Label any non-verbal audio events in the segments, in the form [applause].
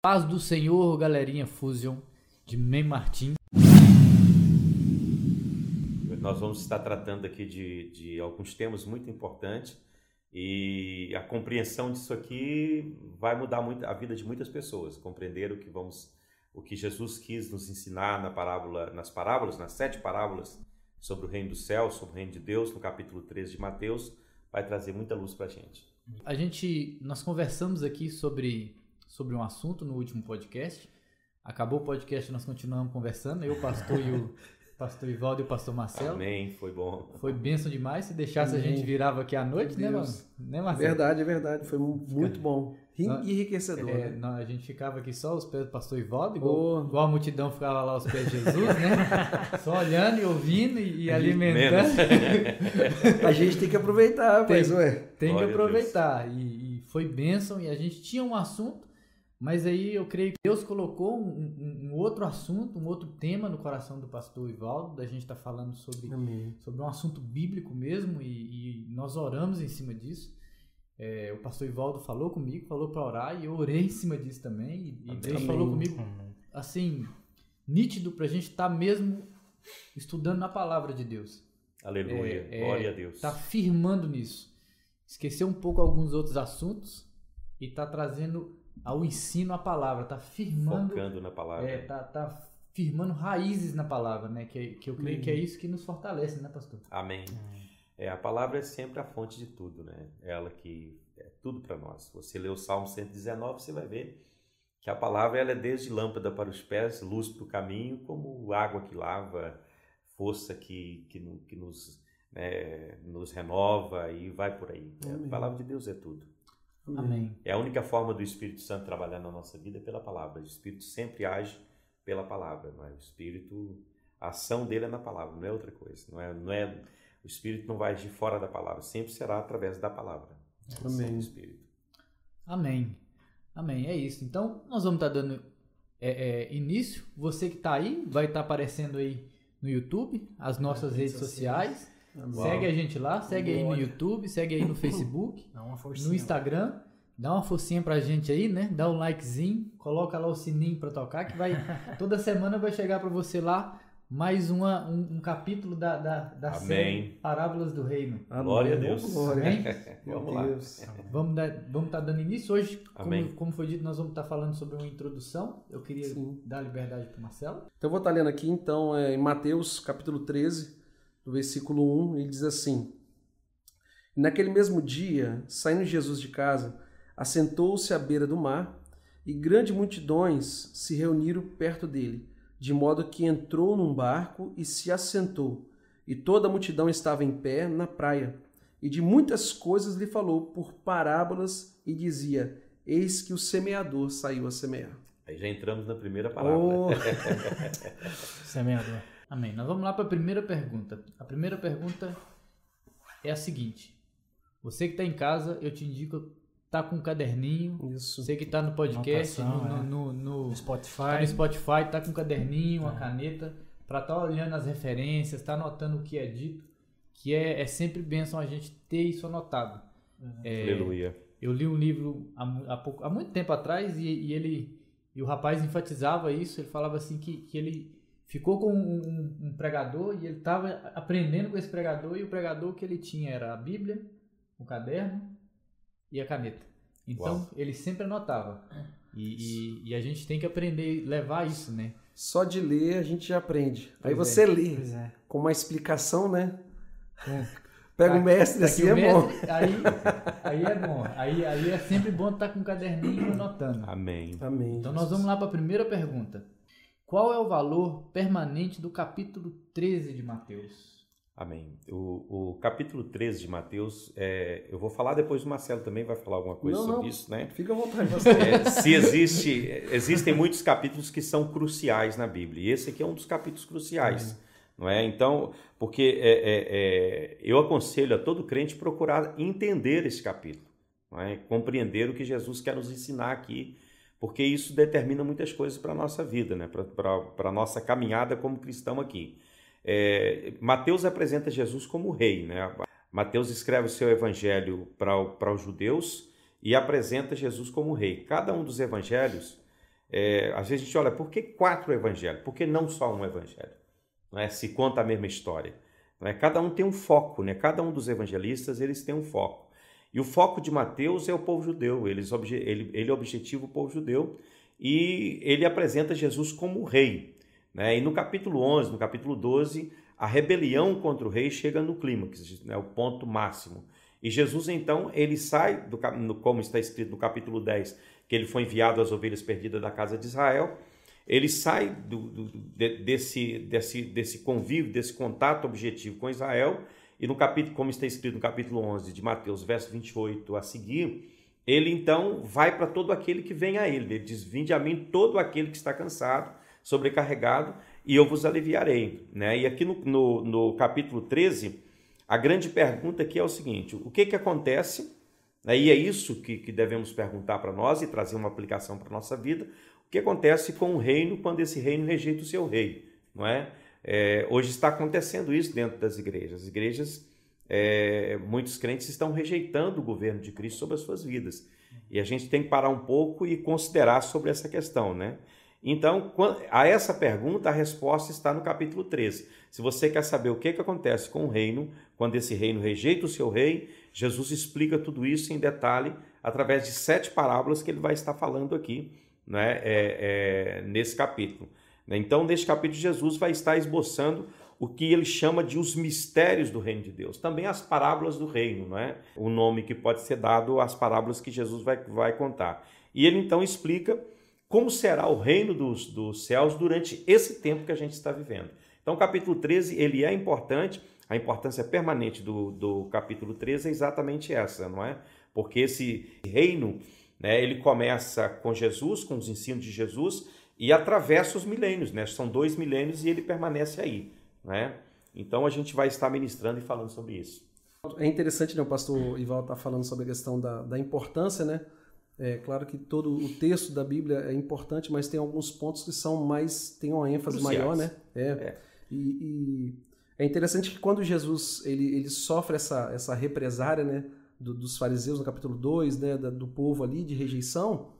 Paz do Senhor, galerinha Fusion de Mem Martins. Nós vamos estar tratando aqui de, de alguns temas muito importantes e a compreensão disso aqui vai mudar muito a vida de muitas pessoas. Compreender o que vamos, o que Jesus quis nos ensinar na parábola, nas parábolas, nas sete parábolas sobre o reino do céu, sobre o reino de Deus, no capítulo 13 de Mateus, vai trazer muita luz para a gente. A gente, nós conversamos aqui sobre sobre um assunto no último podcast. Acabou o podcast, nós continuamos conversando, eu, o pastor e o [laughs] pastor Ivaldo e o pastor Marcelo. Amém, foi bom. Foi bênção demais. Se deixasse, Amém. a gente virava aqui à noite, né, mano? Né, Marcelo? Verdade, é verdade. Foi muito bom. Enriquecedor. É, né? a gente ficava aqui só aos pés do pastor Ivaldo, igual, oh. igual a multidão ficava lá aos pés de Jesus, né? [laughs] só olhando e ouvindo e, e alimentando. [laughs] a gente tem que aproveitar, tem, mas ué. Tem Glória que aproveitar. E, e foi bênção e a gente tinha um assunto mas aí eu creio que Deus colocou um, um, um, outro assunto, um outro tema no coração do pastor Ivaldo, da gente estar tá falando sobre, sobre um assunto bíblico mesmo, e, e nós oramos em cima disso. É, o pastor Ivaldo falou comigo, falou para orar, e eu orei em cima disso também, e, e Deus falou comigo, assim, nítido para a gente estar tá mesmo estudando na palavra de Deus. Aleluia, é, glória é, a Deus. Está firmando nisso. Esqueceu um pouco alguns outros assuntos e está trazendo ao ensino a palavra, tá firmando. Focando na palavra. É, tá, tá firmando raízes na palavra, né? Que, que eu creio que é isso que nos fortalece, né, pastor? Amém. É, a palavra é sempre a fonte de tudo, né? É ela que é tudo para nós. Você lê o Salmo 119, você vai ver que a palavra ela é desde lâmpada para os pés, luz para o caminho, como água que lava, força que, que, que nos, né, nos renova e vai por aí. A palavra de Deus é tudo. Amém. É a única forma do Espírito Santo trabalhar na nossa vida é pela palavra. O Espírito sempre age pela palavra, não é? O Espírito, a ação dele é na palavra, não é outra coisa. Não é, não é, o Espírito não vai agir fora da palavra, sempre será através da palavra. Amém. Espírito. Amém. Amém. É isso. Então, nós vamos estar dando é, é, início. Você que está aí, vai estar aparecendo aí no YouTube, as nossas redes, redes sociais. sociais. Segue a gente lá, segue aí no YouTube, segue aí no [laughs] Facebook, no Instagram. Dá uma forcinha pra gente aí, né? Dá um likezinho, coloca lá o sininho pra tocar, que vai. [laughs] toda semana vai chegar pra você lá mais uma, um, um capítulo da, da, da série Parábolas do Reino. Glória a Deus. Glória. vamos lá. Vamos estar vamos tá dando início hoje. Como, como, foi dito, nós vamos estar tá falando sobre uma introdução. Eu queria Sim. dar liberdade para Marcelo. Então eu vou estar tá lendo aqui, então, é, em Mateus capítulo 13, no versículo 1, ele diz assim: Naquele mesmo dia, saindo Jesus de casa, assentou-se à beira do mar, e grandes multidões se reuniram perto dele, de modo que entrou num barco e se assentou. E toda a multidão estava em pé na praia. E de muitas coisas lhe falou por parábolas e dizia: Eis que o semeador saiu a semear. Aí já entramos na primeira parábola. Oh. [laughs] semeador. Amém. Nós vamos lá para a primeira pergunta. A primeira pergunta é a seguinte: Você que está em casa, eu te indico tá com um caderninho. Isso. Você que está no podcast, Notação, no, é. no, no, Spotify, tá no Spotify, tá com um caderninho, uma é. caneta, para estar tá olhando as referências, tá anotando o que é dito, que é, é sempre bênção a gente ter isso anotado. Uhum. É, Aleluia. Eu li um livro há, há, pouco, há muito tempo atrás e, e, ele e o rapaz enfatizava isso. Ele falava assim que, que ele ficou com um, um, um pregador e ele estava aprendendo com esse pregador e o pregador que ele tinha era a Bíblia, o caderno e a caneta. Então Uau. ele sempre anotava. E, e, e, a gente tem que aprender levar isso, né? Só de ler a gente já aprende. Pois Aí você é. lê é. com uma explicação, né? É. Pega tá, o mestre tá assim, é mestre, bom. Aí, aí é bom. Aí, aí é sempre bom estar com um caderninho anotando. Amém. Amém. Então nós vamos lá para a primeira pergunta. Qual é o valor permanente do capítulo 13 de Mateus? Amém. O, o capítulo 13 de Mateus, é, eu vou falar depois o Marcelo também vai falar alguma coisa não, sobre não. isso, né? Fica à vontade. É, se existe, existem muitos capítulos que são cruciais na Bíblia, e esse aqui é um dos capítulos cruciais. É. Não é? Então, porque é, é, é, eu aconselho a todo crente procurar entender esse capítulo, não é? compreender o que Jesus quer nos ensinar aqui porque isso determina muitas coisas para a nossa vida, né? para a nossa caminhada como cristão aqui. É, Mateus apresenta Jesus como rei. Né? Mateus escreve o seu evangelho para os judeus e apresenta Jesus como rei. Cada um dos evangelhos é, às vezes a gente olha, por que quatro evangelhos? Por que não só um evangelho? Não é? Se conta a mesma história. Não é? Cada um tem um foco, né? cada um dos evangelistas eles têm um foco. E o foco de Mateus é o povo judeu, ele, ele, ele objetiva o povo judeu e ele apresenta Jesus como rei. Né? E no capítulo 11, no capítulo 12, a rebelião contra o rei chega no clímax, né? o ponto máximo. E Jesus, então, ele sai, do, como está escrito no capítulo 10, que ele foi enviado às ovelhas perdidas da casa de Israel, ele sai do, do, desse, desse, desse convívio, desse contato objetivo com Israel, e no capítulo, como está escrito no capítulo 11 de Mateus, verso 28 a seguir, ele então vai para todo aquele que vem a ele. Ele diz: Vinde a mim todo aquele que está cansado, sobrecarregado, e eu vos aliviarei. Né? E aqui no, no, no capítulo 13, a grande pergunta aqui é o seguinte: o que, que acontece? Né? E é isso que, que devemos perguntar para nós e trazer uma aplicação para a nossa vida. O que acontece com o reino quando esse reino rejeita o seu rei? Não é? É hoje está acontecendo isso dentro das igrejas. As igrejas é, muitos crentes estão rejeitando o governo de Cristo sobre as suas vidas. E a gente tem que parar um pouco e considerar sobre essa questão, né? Então, a essa pergunta, a resposta está no capítulo 13. Se você quer saber o que, que acontece com o reino, quando esse reino rejeita o seu rei, Jesus explica tudo isso em detalhe através de sete parábolas que ele vai estar falando aqui né, é, é, nesse capítulo. Então, neste capítulo, Jesus vai estar esboçando o que ele chama de os mistérios do reino de Deus. Também as parábolas do reino, não é? O nome que pode ser dado às parábolas que Jesus vai, vai contar. E ele então explica como será o reino dos, dos céus durante esse tempo que a gente está vivendo. Então, o capítulo 13 ele é importante, a importância permanente do, do capítulo 13 é exatamente essa, não é? Porque esse reino, né, ele começa com Jesus, com os ensinos de Jesus, e atravessa os milênios, né? São dois milênios e ele permanece aí. Né? Então a gente vai estar ministrando e falando sobre isso. É interessante, né, o pastor Ival está falando sobre a questão da, da importância, né? É claro que todo o texto da Bíblia é importante, mas tem alguns pontos que são mais têm uma ênfase Cruciais. maior, né? É. é. E, e, é interessante que quando Jesus ele, ele sofre essa, essa represária, né, do, dos fariseus no capítulo 2, né, da, do povo ali de rejeição,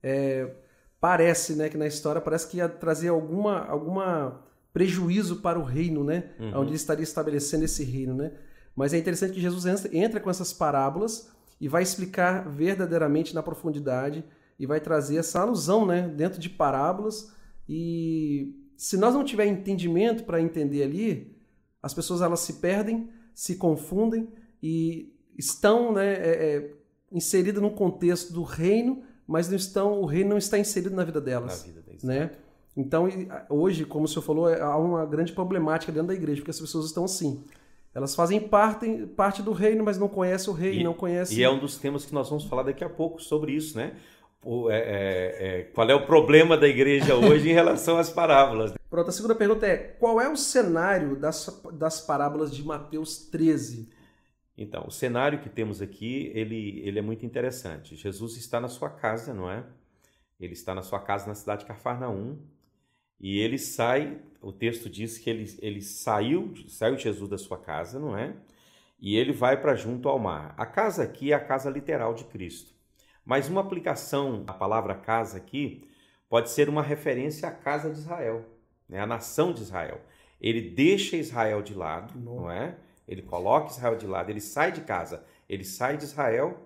é, parece, né, que na história parece que ia trazer alguma alguma prejuízo para o reino, né? Uhum. Onde ele estaria estabelecendo esse reino, né? Mas é interessante que Jesus entra com essas parábolas e vai explicar verdadeiramente na profundidade e vai trazer essa alusão, né, dentro de parábolas. E se nós não tiver entendimento para entender ali, as pessoas elas se perdem, se confundem e estão, né, é, é, inseridas no contexto do reino, mas não estão, o reino não está inserido na vida delas, na vida né? Então, hoje, como o senhor falou, é, há uma grande problemática dentro da igreja, porque as pessoas estão assim. Elas fazem parte, parte do reino, mas não conhecem o rei, e, não conhecem... E é um dos temas que nós vamos falar daqui a pouco sobre isso, né? O, é, é, é, qual é o problema da igreja [laughs] hoje em relação às parábolas? Pronto, a segunda pergunta é, qual é o cenário das, das parábolas de Mateus 13? Então, o cenário que temos aqui, ele, ele é muito interessante. Jesus está na sua casa, não é? Ele está na sua casa na cidade de Cafarnaum, e ele sai, o texto diz que ele, ele saiu, saiu Jesus da sua casa, não é? E ele vai para junto ao mar. A casa aqui é a casa literal de Cristo. Mas uma aplicação, a palavra casa aqui, pode ser uma referência à casa de Israel, né? a nação de Israel. Ele deixa Israel de lado, não, não é? Ele coloca Israel de lado, ele sai de casa, ele sai de Israel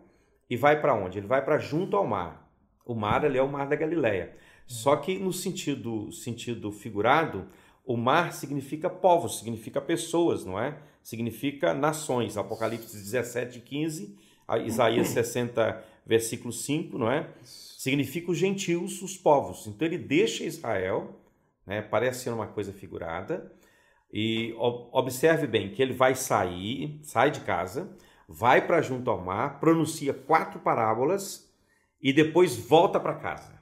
e vai para onde? Ele vai para junto ao mar. O mar ali é o mar da Galileia. Só que no sentido, sentido figurado, o mar significa povos, significa pessoas, não é? Significa nações. Apocalipse 17, 15, Isaías 60, versículo 5, não é? Significa os gentios, os povos. Então ele deixa Israel, né? parece ser uma coisa figurada, e observe bem que ele vai sair, sai de casa, vai para junto ao mar, pronuncia quatro parábolas e depois volta para casa.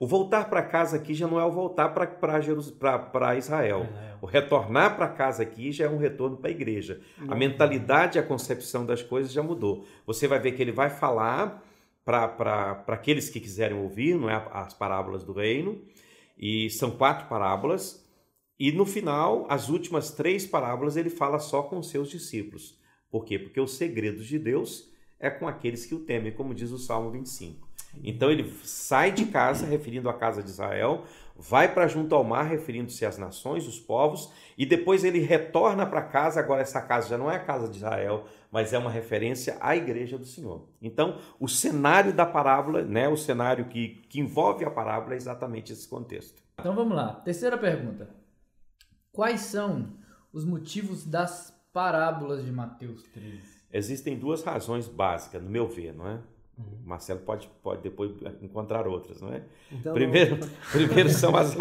O voltar para casa aqui já não é o voltar para Israel. O retornar para casa aqui já é um retorno para a igreja. A mentalidade e a concepção das coisas já mudou. Você vai ver que ele vai falar para aqueles que quiserem ouvir, não é as parábolas do reino, e são quatro parábolas. E no final, as últimas três parábolas ele fala só com os seus discípulos. Por quê? Porque os segredos de Deus é com aqueles que o temem, como diz o Salmo 25. Então ele sai de casa, referindo a casa de Israel, vai para junto ao mar, referindo-se às nações, os povos, e depois ele retorna para casa. Agora, essa casa já não é a casa de Israel, mas é uma referência à igreja do Senhor. Então, o cenário da parábola, né, o cenário que, que envolve a parábola é exatamente esse contexto. Então vamos lá. Terceira pergunta. Quais são os motivos das parábolas de Mateus 13? Existem duas razões básicas, no meu ver, não é? Uhum. Marcelo pode, pode depois encontrar outras, não é? Então, primeiro, [laughs] primeiro são as,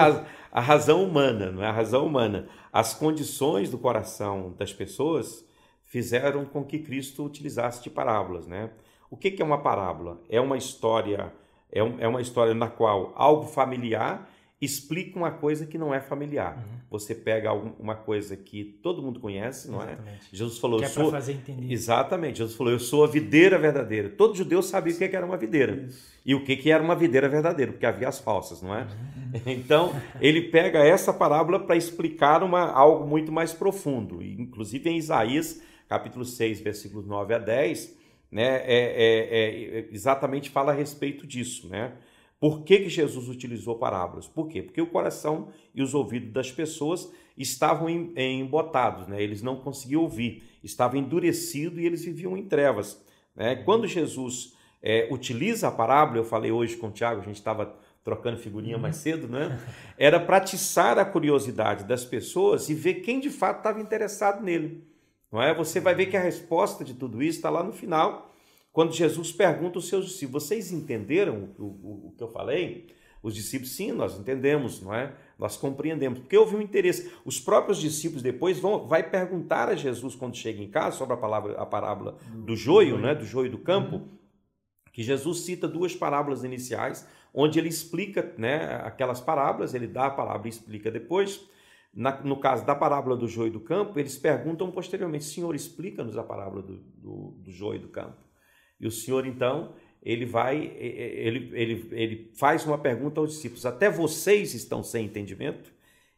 a razão humana, não é? A razão humana. As condições do coração das pessoas fizeram com que Cristo utilizasse de parábolas, né? O que, que é uma parábola? É uma história, é, um, é uma história na qual algo familiar explica uma coisa que não é familiar. Uhum. Você pega uma coisa que todo mundo conhece, não é? Exatamente. é? Jesus falou, que é sou... fazer entender. Exatamente. Jesus falou, eu sou a videira verdadeira. Todo judeu sabia o que era uma videira. Isso. E o que era uma videira verdadeira, porque havia as falsas, não é? Uhum. [laughs] Então, ele pega essa parábola para explicar uma, algo muito mais profundo. Inclusive em Isaías, capítulo 6, versículos 9 a 10, né, é, é, é, exatamente fala a respeito disso, né? Por que, que Jesus utilizou parábolas? Por quê? Porque o coração e os ouvidos das pessoas estavam embotados, né? eles não conseguiam ouvir, estavam endurecidos e eles viviam em trevas. Né? Quando Jesus é, utiliza a parábola, eu falei hoje com o Tiago, a gente estava trocando figurinha mais cedo, né? Era para atiçar a curiosidade das pessoas e ver quem de fato estava interessado nele. Não é? Você vai ver que a resposta de tudo isso está lá no final, quando Jesus pergunta aos seus discípulos: Vocês entenderam o, o, o, que eu falei? Os discípulos, sim, nós entendemos, não é? Nós compreendemos, porque houve um interesse. Os próprios discípulos depois vão vai perguntar a Jesus quando chega em casa sobre a palavra a parábola do joio, né? Do joio do campo, que Jesus cita duas parábolas iniciais, onde ele explica, né? Aquelas parábolas, ele dá a palavra e explica depois. Na, no caso da parábola do joio do campo, eles perguntam posteriormente: Senhor, explica-nos a parábola do, do, do joio do campo. E o Senhor, então, ele vai, ele, ele, ele faz uma pergunta aos discípulos: até vocês estão sem entendimento?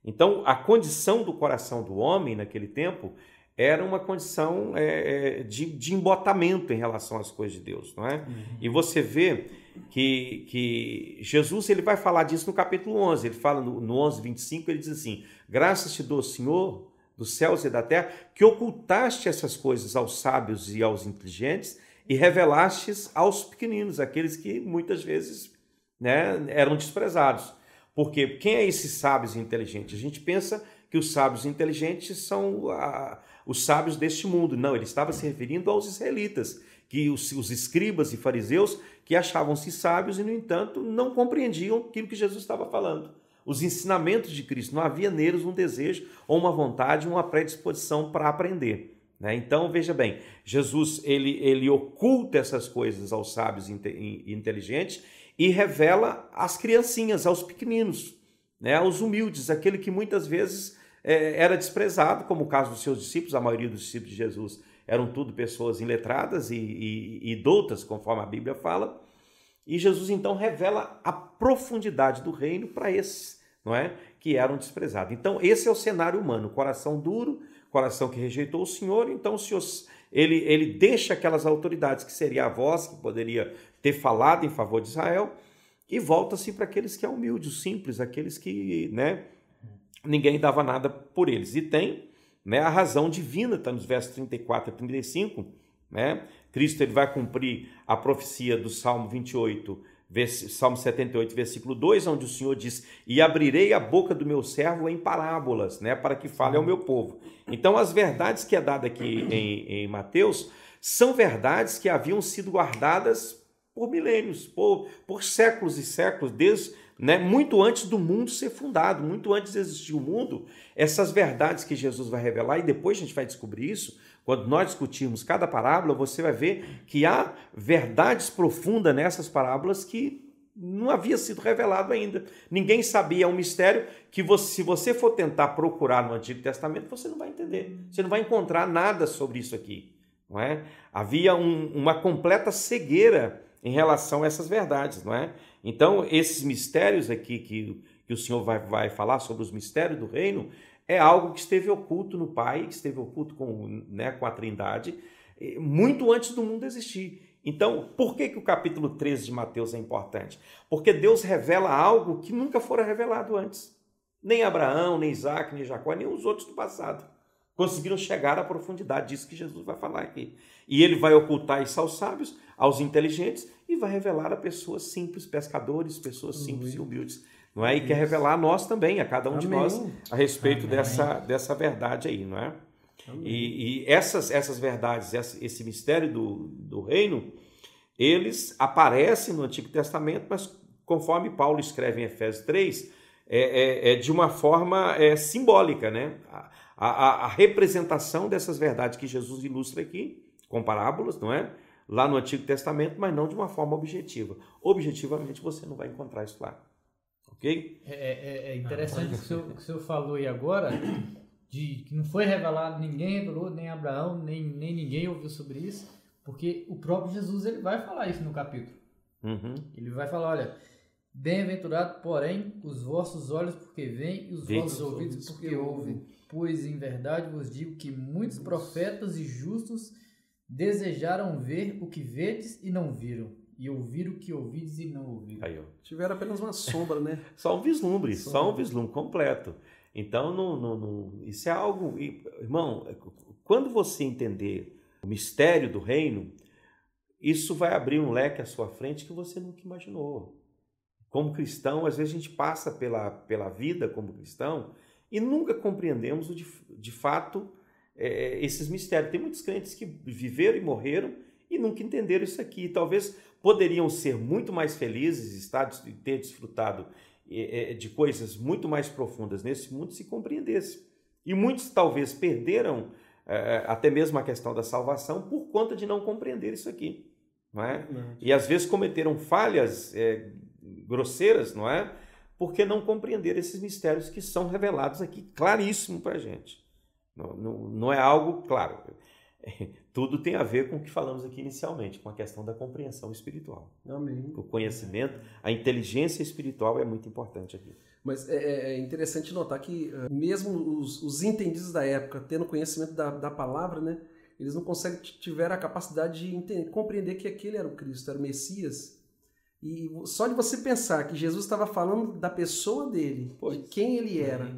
Então, a condição do coração do homem naquele tempo era uma condição é, é, de, de embotamento em relação às coisas de Deus, não é? Uhum. E você vê que, que Jesus ele vai falar disso no capítulo 11, ele fala no, no 11, 25, ele diz assim, graças te dou, Senhor, dos céus e da terra, que ocultaste essas coisas aos sábios e aos inteligentes e revelastes aos pequeninos, aqueles que muitas vezes né, eram desprezados. Porque quem é esses sábios inteligentes? A gente pensa que os sábios inteligentes são a, os sábios deste mundo. Não, ele estava se referindo aos israelitas, que os, os escribas e fariseus que achavam-se sábios e, no entanto, não compreendiam aquilo que Jesus estava falando. Os ensinamentos de Cristo. Não havia neles um desejo ou uma vontade, uma predisposição para aprender. Né? Então, veja bem, Jesus ele, ele oculta essas coisas aos sábios e inteligentes e revela às criancinhas, aos pequeninos, né? aos humildes, aquele que muitas vezes é, era desprezado, como o caso dos seus discípulos, a maioria dos discípulos de Jesus eram tudo pessoas iletradas e, e, e doutas, conforme a Bíblia fala. E Jesus então revela a profundidade do reino para esses, não é? Que eram desprezados. Então, esse é o cenário humano: coração duro, coração que rejeitou o Senhor, então o Senhor ele, ele deixa aquelas autoridades que seria a voz que poderia ter falado em favor de Israel e volta-se para aqueles que é humilde, simples, aqueles que né, ninguém dava nada por eles. E tem né, a razão divina, está nos versos 34 a 35, né? Cristo ele vai cumprir a profecia do Salmo 28, Salmo 78, versículo 2, onde o Senhor diz: E abrirei a boca do meu servo em parábolas, né, para que fale ao meu povo. Então, as verdades que é dada aqui em, em Mateus são verdades que haviam sido guardadas por milênios, por, por séculos e séculos, desde né, muito antes do mundo ser fundado, muito antes de existir o mundo. Essas verdades que Jesus vai revelar, e depois a gente vai descobrir isso, quando nós discutirmos cada parábola, você vai ver que há verdades profundas nessas parábolas que não havia sido revelado ainda. Ninguém sabia, é um mistério que você, se você for tentar procurar no Antigo Testamento, você não vai entender. Você não vai encontrar nada sobre isso aqui. Não é? Havia um, uma completa cegueira em relação a essas verdades, não é? Então, esses mistérios aqui que, que o Senhor vai, vai falar sobre os mistérios do reino, é algo que esteve oculto no Pai, que esteve oculto com, né, com a Trindade, muito antes do mundo existir. Então, por que, que o capítulo 13 de Mateus é importante? Porque Deus revela algo que nunca fora revelado antes. Nem Abraão, nem Isaac, nem Jacó, nem os outros do passado conseguiram chegar à profundidade disso que Jesus vai falar aqui. E ele vai ocultar isso aos sábios, aos inteligentes e vai revelar a pessoas simples, pescadores, pessoas simples e humildes. Não é? E quer revelar a nós também, a cada um Amém. de nós, a respeito dessa, dessa verdade aí, não é? E, e, essas, essas verdades, esse mistério do, do reino, eles aparecem no Antigo Testamento, mas conforme Paulo escreve em Efésios 3, é, é, é de uma forma é, simbólica, né? a, a, a representação dessas verdades que Jesus ilustra aqui, com parábolas, não é? Lá no Antigo Testamento, mas não de uma forma objetiva. Objetivamente você não vai encontrar isso lá. Ok? É, é, é interessante o que o, senhor, que o senhor falou aí agora, de que não foi revelado, ninguém revelou, nem Abraão, nem, nem ninguém ouviu sobre isso, porque o próprio Jesus ele vai falar isso no capítulo. Uhum. Ele vai falar, olha, bem-aventurado, porém, os vossos olhos porque veem e os vossos ouvidos porque ouvem. Pois em verdade vos digo que muitos profetas e justos desejaram ver o que vedes e não viram, e ouvir o que ouvides e não ouviram. Aí, ó. Tiveram apenas uma sombra, né? [laughs] só um vislumbre, só um vislumbre completo. Então, não, não, não, isso é algo. Irmão, quando você entender o mistério do reino, isso vai abrir um leque à sua frente que você nunca imaginou. Como cristão, às vezes a gente passa pela, pela vida como cristão e nunca compreendemos de, de fato é, esses mistérios. Tem muitos crentes que viveram e morreram e nunca entenderam isso aqui. Talvez poderiam ser muito mais felizes, estar ter desfrutado é, é, de coisas muito mais profundas nesse mundo se compreendesse. E muitos talvez perderam é, até mesmo a questão da salvação por conta de não compreender isso aqui. Não é? E às vezes cometeram falhas é, grosseiras, não é? porque não compreender esses mistérios que são revelados aqui claríssimo para a gente. Não, não, não, é algo, claro, [laughs] tudo tem a ver com o que falamos aqui inicialmente, com a questão da compreensão espiritual. Amém. O conhecimento, a inteligência espiritual é muito importante aqui. Mas é, é, é interessante notar que, eh, mesmo os, os entendidos da época, tendo conhecimento da, da palavra, né, eles não conseguem, tiveram a capacidade de entender, compreender que aquele era o Cristo, era o Messias, e só de você pensar que Jesus estava falando da pessoa dele, pois. de quem ele era.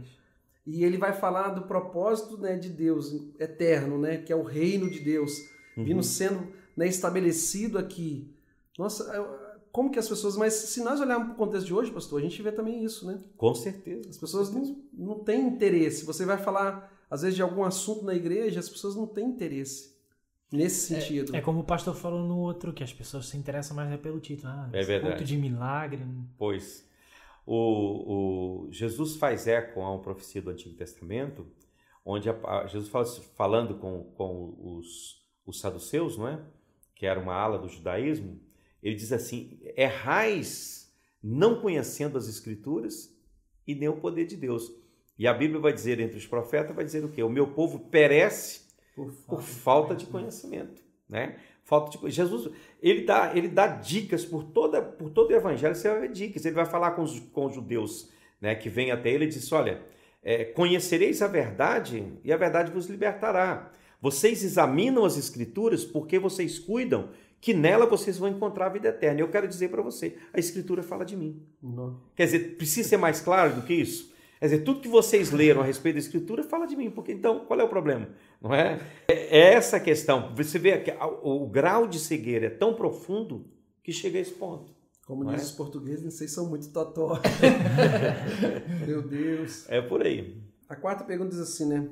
E ele vai falar do propósito né, de Deus eterno, né, que é o reino de Deus, uhum. vindo sendo né, estabelecido aqui. Nossa, como que as pessoas. Mas se nós olharmos para o contexto de hoje, pastor, a gente vê também isso, né? Com certeza. As pessoas não, não têm interesse. Você vai falar, às vezes, de algum assunto na igreja, as pessoas não têm interesse. Nesse é, sentido. É, é, como o pastor falou no outro, que as pessoas se interessam mais é pelo título. Ah, é verdade. Culto de milagre. Pois. O, o, Jesus faz eco a uma profecia do Antigo Testamento, onde a, a, Jesus fala, falando com, com os, os saduceus, não é? que era uma ala do judaísmo, ele diz assim: errais não conhecendo as Escrituras e nem o poder de Deus. E a Bíblia vai dizer entre os profetas, vai dizer o quê? O meu povo perece por falta, por falta de conhecimento, né? Falta de Jesus, ele dá, ele dá dicas por toda por todo o evangelho, você vai ver dicas. Ele vai falar com os, com os judeus, né, que vêm até ele e diz: "Olha, é, conhecereis a verdade e a verdade vos libertará. Vocês examinam as escrituras porque vocês cuidam que nela vocês vão encontrar a vida eterna. Eu quero dizer para você, a escritura fala de mim. Não. Quer dizer, precisa ser mais claro do que isso? Quer dizer, tudo que vocês leram a respeito da Escritura fala de mim, porque então qual é o problema? Não é? É, é essa questão. Você vê que o, o grau de cegueira é tão profundo que chega a esse ponto. Como diz é? os portugueses, vocês são muito totó. [laughs] Meu Deus. É por aí. A quarta pergunta diz assim, né?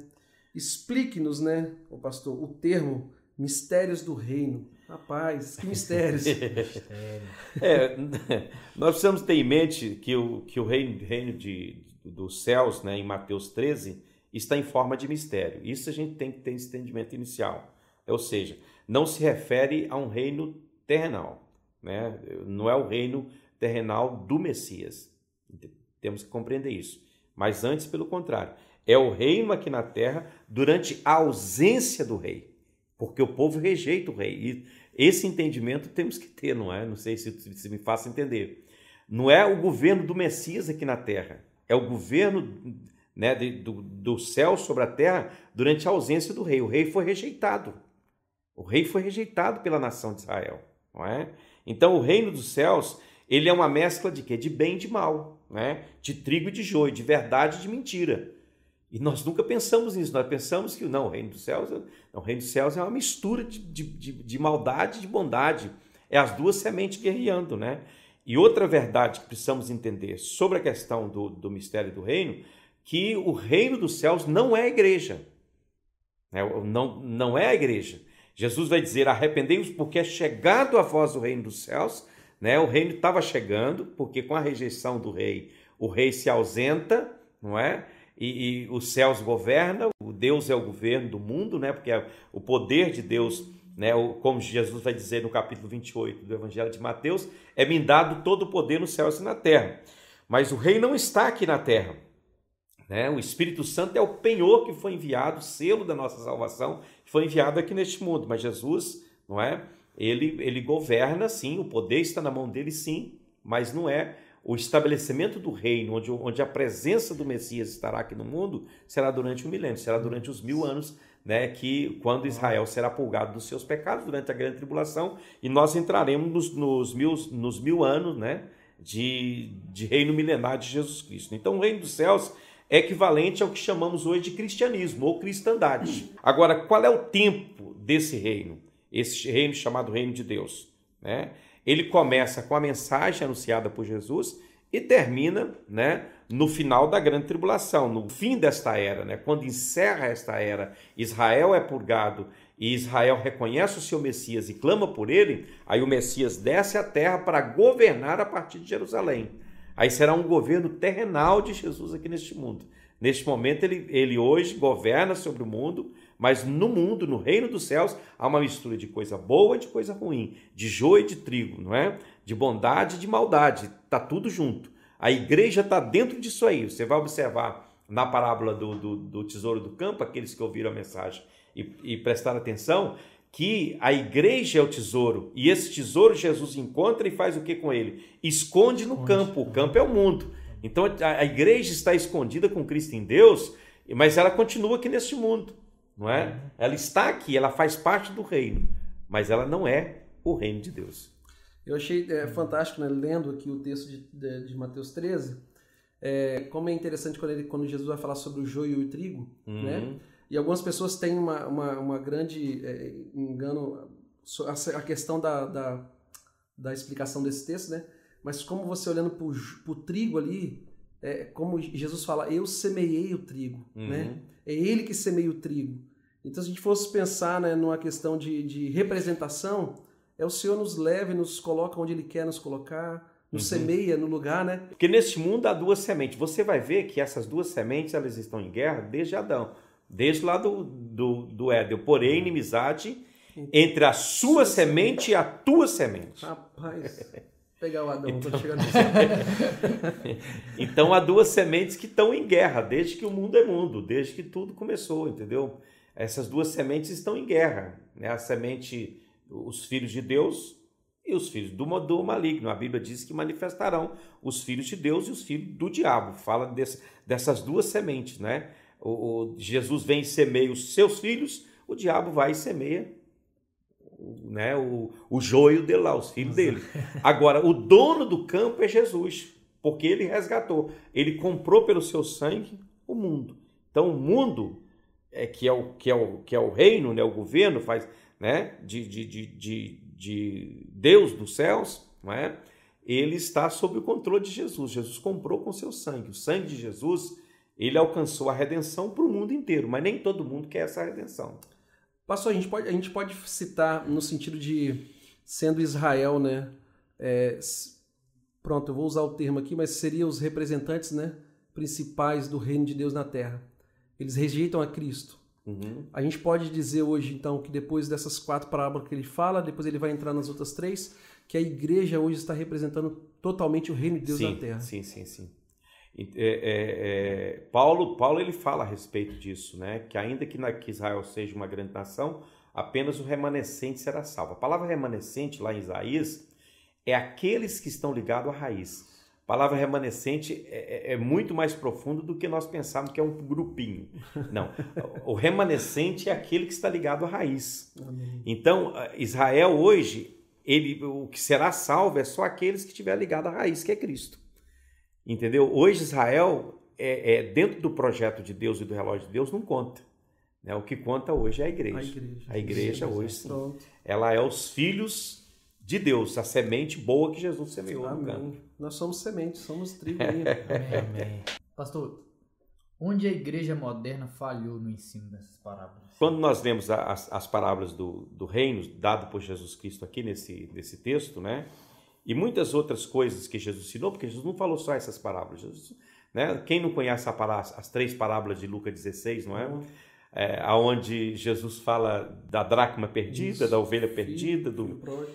Explique-nos, né, o pastor, o termo mistérios do reino. Rapaz, que mistérios. [laughs] é, nós precisamos ter em mente que o, que o reino, reino de, dos céus, né, em Mateus 13, está em forma de mistério. Isso a gente tem que ter esse entendimento inicial. Ou seja, não se refere a um reino terrenal. Né? Não é o reino terrenal do Messias. Temos que compreender isso. Mas antes, pelo contrário, é o reino aqui na terra durante a ausência do rei. Porque o povo rejeita o rei. E esse entendimento temos que ter, não é? Não sei se, se me faça entender. Não é o governo do Messias aqui na terra é o governo né, de, do, do céu sobre a terra durante a ausência do rei. O rei foi rejeitado. O rei foi rejeitado pela nação de Israel. não é? Então o reino dos céus, ele é uma mescla de quê? De bem e de mal, né? De trigo e de joio, de verdade e de mentira. E nós nunca pensamos nisso, nós pensamos que não, o reino dos céus, não, o reino dos céus é uma mistura de, de, de, de maldade e de bondade. É as duas sementes guerreando, né? E outra verdade que precisamos entender sobre a questão do, do mistério do reino, que o reino dos céus não é a igreja. Né? Não, não é a igreja. Jesus vai dizer: arrependei-vos, porque é chegado a vós o reino dos céus. Né? O reino estava chegando, porque com a rejeição do rei, o rei se ausenta, não é? E, e os céus governam, o Deus é o governo do mundo, né? Porque é o poder de Deus, né? Como Jesus vai dizer no capítulo 28 do Evangelho de Mateus, é me dado todo o poder nos céus e na terra. Mas o rei não está aqui na terra. Né? O Espírito Santo é o penhor que foi enviado, o selo da nossa salvação, que foi enviado aqui neste mundo. Mas Jesus, não é? Ele, ele governa, sim, o poder está na mão dele, sim, mas não é o estabelecimento do reino, onde, onde a presença do Messias estará aqui no mundo, será durante o milênio, será durante os mil anos, né, que quando Israel será pulgado dos seus pecados durante a grande tribulação, e nós entraremos nos, nos, mil, nos mil anos né, de, de reino milenar de Jesus Cristo. Então, o reino dos céus é equivalente ao que chamamos hoje de cristianismo ou cristandade. Agora, qual é o tempo desse reino? Esse reino chamado reino de Deus, né? Ele começa com a mensagem anunciada por Jesus e termina, né, no final da grande tribulação, no fim desta era, né, quando encerra esta era, Israel é purgado e Israel reconhece o seu Messias e clama por ele, aí o Messias desce à terra para governar a partir de Jerusalém. Aí será um governo terrenal de Jesus aqui neste mundo. Neste momento, ele, ele hoje governa sobre o mundo, mas no mundo, no reino dos céus, há uma mistura de coisa boa e de coisa ruim, de joio e de trigo, não é? De bondade e de maldade, está tudo junto. A igreja está dentro disso aí. Você vai observar na parábola do, do, do, tesouro do campo, aqueles que ouviram a mensagem e, e prestaram atenção, que a igreja é o tesouro e esse tesouro Jesus encontra e faz o que com ele? Esconde no campo. O campo é o mundo. Então a, igreja está escondida com Cristo em Deus, mas ela continua aqui neste mundo, não é? Uhum. Ela está aqui, ela faz parte do reino, mas ela não é o reino de Deus. Eu achei é, fantástico, né, lendo aqui o texto de, de, de Mateus 13, é, como é interessante quando, ele, quando Jesus vai falar sobre o joio e o trigo, uhum. né? E algumas pessoas têm uma, uma, uma grande é, engano a questão da, da, da, explicação desse texto, né? Mas como você olhando para o trigo ali, é, como Jesus fala, eu semeei o trigo, uhum. né? É ele que semeia o trigo. Então, se a gente fosse pensar né, numa questão de, de representação, é o Senhor nos leva e nos coloca onde Ele quer nos colocar, nos uhum. semeia no lugar, né? Porque neste mundo há duas sementes. Você vai ver que essas duas sementes elas estão em guerra desde Adão. Desde lá do, do, do Éden. Porém, uhum. inimizade entre a sua semente e a tua semente. Rapaz, pegar o Adão, então, chegando [laughs] então há duas sementes que estão em guerra, desde que o mundo é mundo, desde que tudo começou, entendeu? Essas duas sementes estão em guerra. Né? A semente, os filhos de Deus e os filhos do, do maligno. A Bíblia diz que manifestarão os filhos de Deus e os filhos do diabo. Fala desse, dessas duas sementes, né? O, o Jesus vem e semeia os seus filhos, o diabo vai e semeia né, o, o joio dele lá, os filhos dele. Agora, o dono do campo é Jesus, porque ele resgatou, ele comprou pelo seu sangue o mundo. Então, o mundo, é, que, é o, que, é o, que é o reino, né, o governo faz, né, de, de, de, de, de Deus dos céus, não é? ele está sob o controle de Jesus. Jesus comprou com seu sangue. O sangue de Jesus ele alcançou a redenção para o mundo inteiro, mas nem todo mundo quer essa redenção. Pastor, a gente pode, a gente pode citar no sentido de sendo Israel, né? É, pronto, eu vou usar o termo aqui, mas seriam os representantes, né? Principais do reino de Deus na Terra. Eles rejeitam a Cristo. Uhum. A gente pode dizer hoje, então, que depois dessas quatro parábolas que ele fala, depois ele vai entrar nas outras três, que a igreja hoje está representando totalmente o reino de Deus sim, na Terra. Sim, sim, sim. É, é, é, Paulo, Paulo ele fala a respeito disso, né? Que ainda que, na, que Israel seja uma grande nação, apenas o remanescente será salvo. A palavra remanescente lá em Isaías é aqueles que estão ligados à raiz. A palavra remanescente é, é, é muito mais profundo do que nós pensamos que é um grupinho. Não, o remanescente é aquele que está ligado à raiz. Amém. Então, Israel hoje ele, o que será salvo é só aqueles que estiver ligado à raiz, que é Cristo. Entendeu? Hoje Israel, é, é, dentro do projeto de Deus e do relógio de Deus, não conta. Né? O que conta hoje é a igreja. A igreja, a igreja sim, hoje, sim. Pronto. Ela é os filhos de Deus, a semente boa que Jesus semeou no campo. Amém. Nós somos sementes, somos trigo [laughs] aí. Amém, amém. Pastor, onde a igreja moderna falhou no ensino dessas parábolas? Quando nós lemos as, as parábolas do, do reino, dado por Jesus Cristo aqui nesse, nesse texto, né? E muitas outras coisas que Jesus ensinou, porque Jesus não falou só essas parábolas. Jesus, né? Quem não conhece a as três parábolas de Lucas 16, não é? é aonde Jesus fala da dracma perdida, Isso. da ovelha Filho, perdida, filho do, pródigo.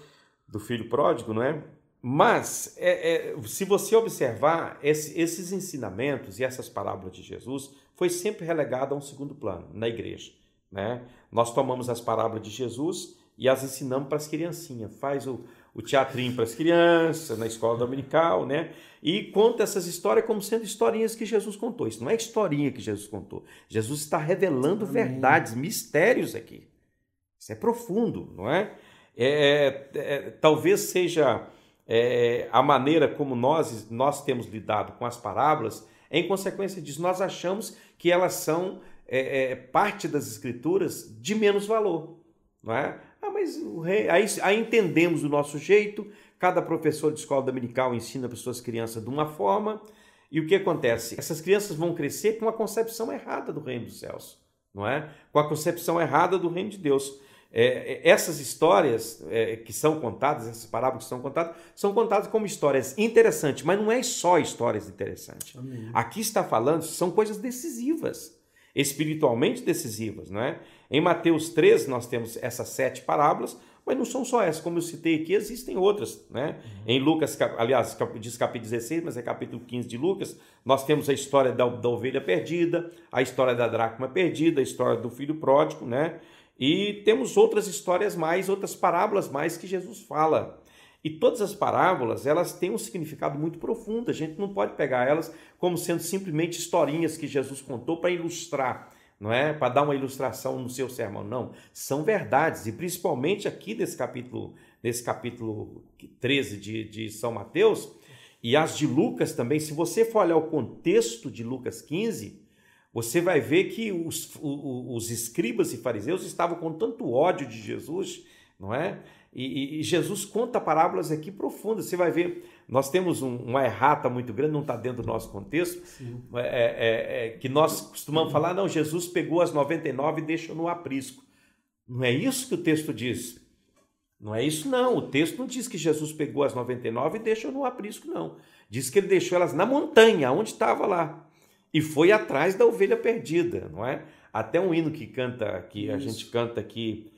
do filho pródigo, não é? Mas, é, é, se você observar, esse- esses ensinamentos e essas parábolas de Jesus foi sempre relegado a um segundo plano na igreja. Né? Nós tomamos as parábolas de Jesus e as ensinamos para as criancinhas. Faz o, o teatrinho para as crianças, na escola dominical, né? E conta essas histórias como sendo historinhas que Jesus contou. Isso não é historinha que Jesus contou. Jesus está revelando Amém. verdades, mistérios aqui. Isso é profundo, não é? É, é, talvez seja é, a maneira como nós, nós temos lidado com as parábolas, em consequência disso, nós achamos que elas são é, é, parte das escrituras de menos valor. Não é? Ah, mas o rei, aí, aí entendemos do nosso jeito, cada professor de escola dominical ensina para suas crianças de uma forma, e o que acontece? Essas crianças vão crescer com a concepção errada do reino dos céus, não é? Com a concepção errada do reino de Deus. É, é, essas histórias é, que são contadas, essas parábolas que são contadas, são contadas como histórias interessantes, mas não é só histórias interessantes. Amém. Aqui está falando, são coisas decisivas, espiritualmente decisivas, não é? Em Mateus 13 nós temos essas sete parábolas, mas não são só essas, como eu citei aqui, existem outras, né? Em Lucas, aliás, diz capítulo 16, mas é capítulo 15 de Lucas, nós temos a história da, da ovelha perdida, a história da dracma perdida, a história do filho pródigo, né? E temos outras histórias mais, outras parábolas mais que Jesus fala. E todas as parábolas, elas têm um significado muito profundo. A gente não pode pegar elas como sendo simplesmente historinhas que Jesus contou para ilustrar, não é? Para dar uma ilustração no seu sermão, não. São verdades, e principalmente aqui nesse capítulo, nesse capítulo 13 de, de São Mateus, e as de Lucas também, se você for olhar o contexto de Lucas 15, você vai ver que os, os escribas e fariseus estavam com tanto ódio de Jesus, não é? E, e- Jesus conta parábolas aqui profundas. Você vai ver, nós temos um- uma errata muito grande, não está dentro do nosso contexto, é, é- é que nós costumamos falar, não, Jesus pegou as 99 e deixou no aprisco. Não é isso que o texto diz. Não é isso, não. O texto não diz que Jesus pegou as 99 e deixou no aprisco, não. Diz que ele deixou elas na montanha, onde estava lá. E foi atrás da ovelha perdida, não é? Até um hino que canta, que a Isso. gente canta aqui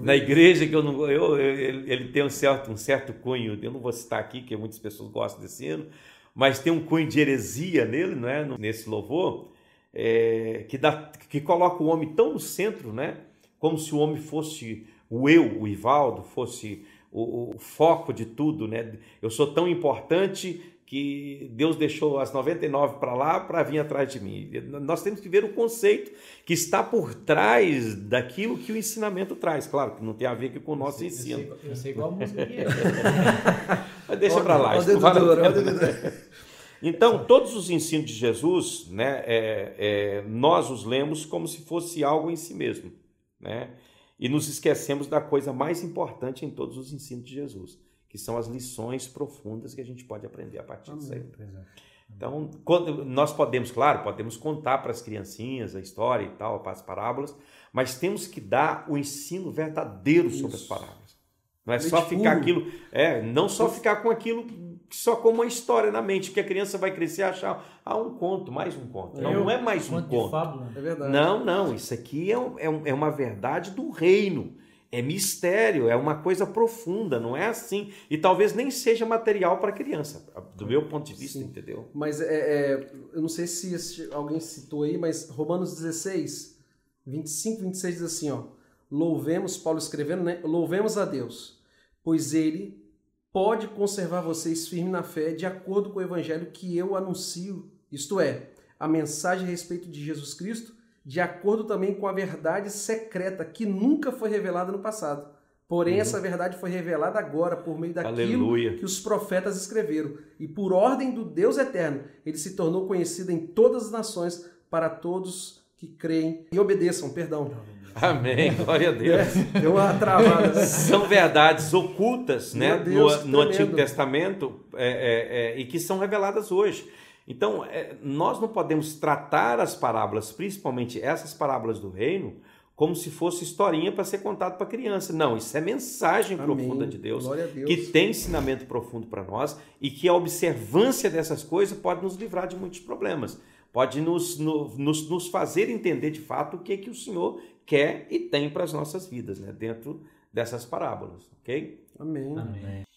na vejo. igreja, que eu não eu, eu- ele, ele tem um certo, um certo cunho, eu não vou citar aqui, que muitas pessoas gostam desse hino, mas tem um cunho de heresia nele, não é? nesse louvor, é, que, dá, que coloca o homem tão no centro, né? como se o homem fosse o eu, o Ivaldo, fosse o, o foco de tudo. Né? Eu sou tão importante que Deus deixou as 99 para lá para vir atrás de mim. Nós temos que ver o conceito que está por trás daquilo que o ensinamento traz. Claro que não tem a ver aqui com o nosso Eu ensino. sei, eu sei qual música que é. [laughs] Mas deixa para lá. A. [laughs] Então, todos os ensinos de Jesus, né, é, é, nós os lemos como se fosse algo em si mesmo. Né? E nos esquecemos da coisa mais importante em todos os ensinos de Jesus, que são as lições profundas que a gente pode aprender a partir disso aí. É. Então, quando- nós podemos, claro, podemos contar para as criancinhas a história e tal, para as parábolas, mas temos que dar o ensino verdadeiro sobre as Isso. parábolas. Não é Leite só ficar puro. aquilo, é, não só ficar com aquilo só como uma história na mente, que a criança vai crescer e achar, ah, um conto, mais um conto. Não, Eu- não é mais um Conto de conto. fábula. É verdade. Não, não, isso aqui é, é um- é uma verdade do reino. É mistério, é uma coisa profunda, não é assim. E talvez nem seja material para criança, do meu ponto de vista, Sim. entendeu? Mas é, é, eu não sei se alguém citou aí, mas Romanos 16, 25, 26 diz assim, ó. Louvemos, Paulo escrevendo, né? Louvemos a Deus, pois ele pode conservar vocês firmes na fé de acordo com o evangelho que eu anuncio, isto é, a mensagem a respeito de Jesus Cristo, de acordo também com a verdade secreta que nunca foi revelada no passado, Porém, Uhum. essa verdade foi revelada agora por meio daquilo Aleluia. que os profetas escreveram. E por ordem do Deus eterno, ele se tornou conhecido em todas as nações para todos que creem e obedeçam. Perdão. Amém. Glória a Deus. Deu uma travada, né? [laughs] São verdades ocultas né, Deus, no, no Antigo. Testamento é, é, é, e que são reveladas hoje. Então, é, nós não podemos tratar as parábolas, principalmente essas parábolas do reino, como se fosse historinha para ser contado para criança. Não, isso é mensagem Amém. profunda de Deus, Glória a Deus. que tem ensinamento profundo para nós e que a observância dessas coisas pode nos livrar de muitos problemas. Pode nos, no- nos, nos fazer entender de fato o que, que o Senhor quer e tem para as nossas vidas, né? dentro dessas parábolas, ok? Amém. Amém.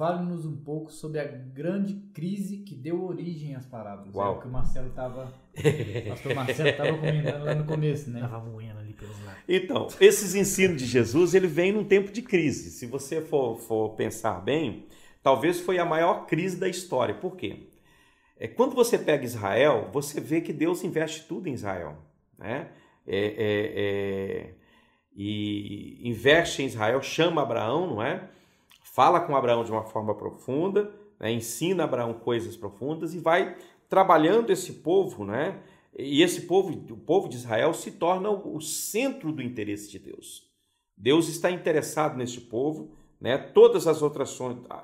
Fale-nos um pouco sobre a grande crise que deu origem às parábolas. Uau. É o que o Marcelo estava. [laughs] pastor Marcelo estava comentando lá no começo, né? Tava moendo ali pelos lados. Então, esses ensinos de Jesus, ele vem num tempo de crise. Se você for, for pensar bem, talvez foi a maior crise da história. Por quê? É, quando você pega Israel, você vê que Deus investe tudo em Israel. Né? É, é, é, e investe em Israel, chama Abraão, não é? Fala com Abraão de uma forma profunda, né? ensina Abraão coisas profundas e vai trabalhando esse povo, né? E esse povo, o povo de Israel, se torna o centro do interesse de Deus. Deus está interessado neste povo, né? Todas as outras,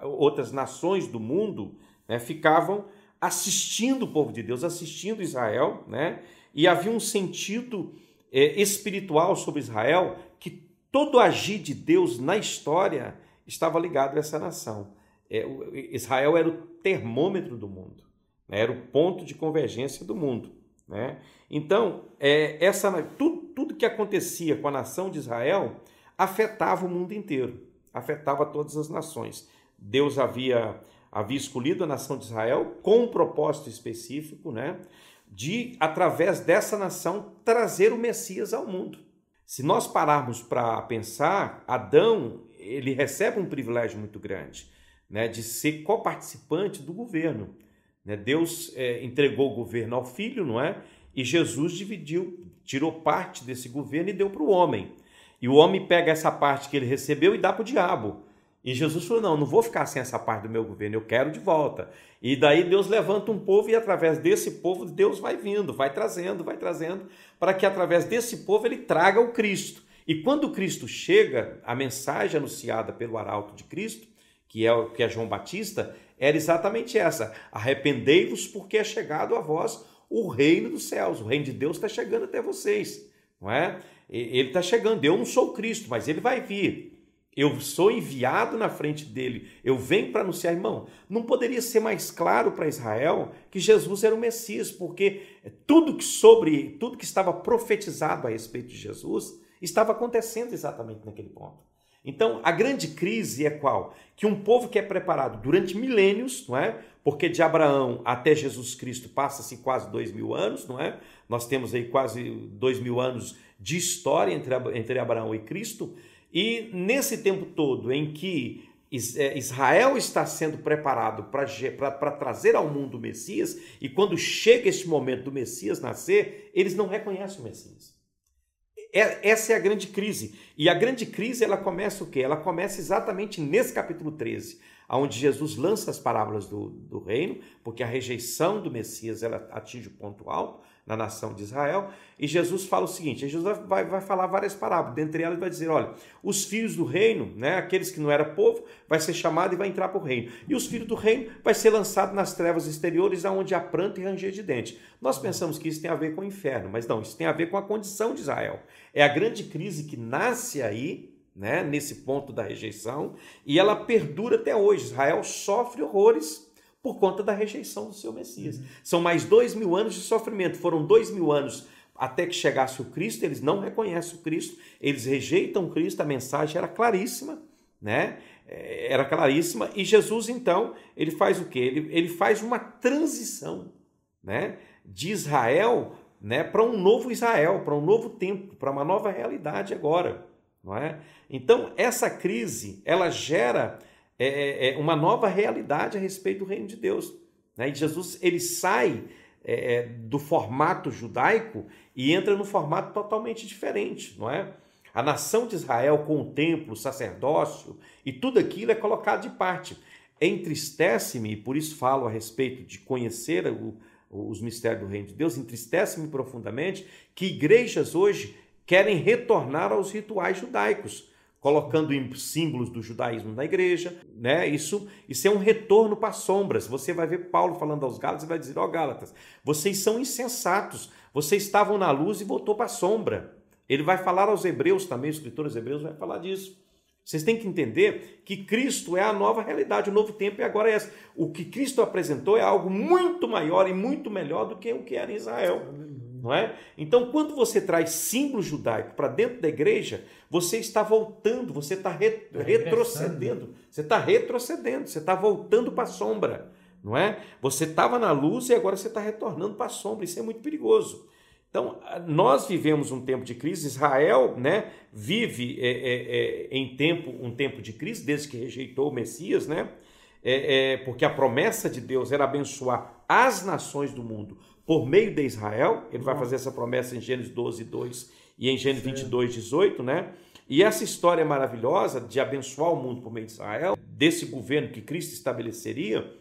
outras nações do mundo né, ficavam assistindo o povo de Deus, assistindo Israel, né? E havia um sentido eh, espiritual sobre Israel que todo agir de Deus na história estava ligado a essa nação. É, Israel era o termômetro do mundo, né? era o ponto de convergência do mundo. Né? Então, é, essa, tudo, tudo que acontecia com a nação de Israel afetava o mundo inteiro, afetava todas as nações. Deus havia, havia escolhido a nação de Israel com um propósito específico, né? de, através dessa nação, trazer o Messias ao mundo. Se nós pararmos para pensar, Adão ele recebe um privilégio muito grande, né, de ser coparticipante do governo. Né? Deus é, entregou o governo ao filho, não é? E Jesus dividiu, tirou parte desse governo e deu para o homem. E o homem pega essa parte que ele recebeu e dá para o diabo. E Jesus falou: Não, não vou ficar sem essa parte do meu governo, eu quero de volta. E daí Deus levanta um povo e através desse povo Deus vai vindo, vai trazendo, vai trazendo, para que através desse povo ele traga o Cristo. E quando Cristo chega, a mensagem anunciada pelo arauto de Cristo, que é, que é João Batista, era exatamente essa: arrependei-vos, porque é chegado a vós o reino dos céus. O reino de Deus está chegando até vocês, não é? Ele está chegando. Eu não sou Cristo, mas ele vai vir. Eu sou enviado na frente dele. Eu venho para anunciar, irmão. Não poderia ser mais claro para Israel que Jesus era o Messias, porque tudo que sobre, tudo que estava profetizado a respeito de Jesus estava acontecendo exatamente naquele ponto. Então, a grande crise é qual? Que um povo que é preparado durante milênios, não é? Porque de Abraão até Jesus Cristo passa-se quase dois mil anos, não é? Nós temos aí quase dois mil anos de história entre, entre Abraão e Cristo. E nesse tempo todo em que eh, Israel está sendo preparado para trazer ao mundo o Messias, e quando chega este momento do Messias nascer, eles não reconhecem o Messias. É- Essa é a grande crise. E a grande crise ela começa o quê? Ela começa exatamente nesse capítulo 13, onde Jesus lança as parábolas do, do reino, porque a rejeição do Messias ela atinge o ponto alto na nação de Israel. E Jesus fala o seguinte: Jesus vai, vai, falar várias parábolas, dentre elas vai dizer: olha, os filhos do reino, né, aqueles que não eram povo, vai ser chamado e vai entrar para o reino. E os filhos do reino vai ser lançado nas trevas exteriores, aonde há pranto e ranger de dente. Nós pensamos que isso tem a ver com o inferno, mas não, isso tem a ver com a condição de Israel. É a grande crise que nasce aí, né, nesse ponto da rejeição, e ela perdura até hoje. Israel sofre horrores por conta da rejeição do seu Messias. São mais dois mil anos de sofrimento. Foram dois mil anos até que chegasse o Cristo. Eles não reconhecem o Cristo, eles rejeitam o Cristo. A mensagem era claríssima, né? É, Era claríssima. E Jesus, então, ele faz o quê? Ele, ele faz uma transição, né? De Israel, né? Para um novo Israel, para um novo tempo, para uma nova realidade agora, não é? Então, essa crise, ela gera é, é, uma nova realidade a respeito do reino de Deus. Né? E Jesus ele sai é, é, do formato judaico e entra no formato totalmente diferente, não é? A nação de Israel, com o templo, o sacerdócio e tudo aquilo é colocado de parte. Entristece-me, e por isso falo a respeito de conhecer o, os mistérios do reino de Deus, entristece-me profundamente que igrejas hoje querem retornar aos rituais judaicos, colocando símbolos do judaísmo na igreja, né? Isso, isso é um retorno para as sombras. Você vai ver Paulo falando aos Gálatas e vai dizer: "Ó oh, Gálatas, vocês são insensatos. Vocês estavam na luz e voltou para a sombra." Ele vai falar aos hebreus também, os escritores hebreus vai falar disso. Vocês têm que entender que Cristo é a nova realidade, o novo tempo e agora é essa. O que Cristo apresentou é algo muito maior e muito melhor do que o que era em Israel. Não é? Então, quando você traz símbolo judaico para dentro da igreja, você está voltando, você está re tá retrocedendo. Você está retrocedendo, você está voltando para a sombra. Não é? Você estava na luz e agora você está retornando para a sombra. Isso é muito perigoso. Então, nós vivemos um tempo de crise, Israel né, vive é, é, é, em tempo um tempo de crise, desde que rejeitou o Messias, né? É, é, porque a promessa de Deus era abençoar as nações do mundo por meio de Israel. Ele vai fazer essa promessa em Gênesis 12, 2 e em Gênesis 22, 18, né? E essa história maravilhosa de abençoar o mundo por meio de Israel, desse governo que Cristo estabeleceria,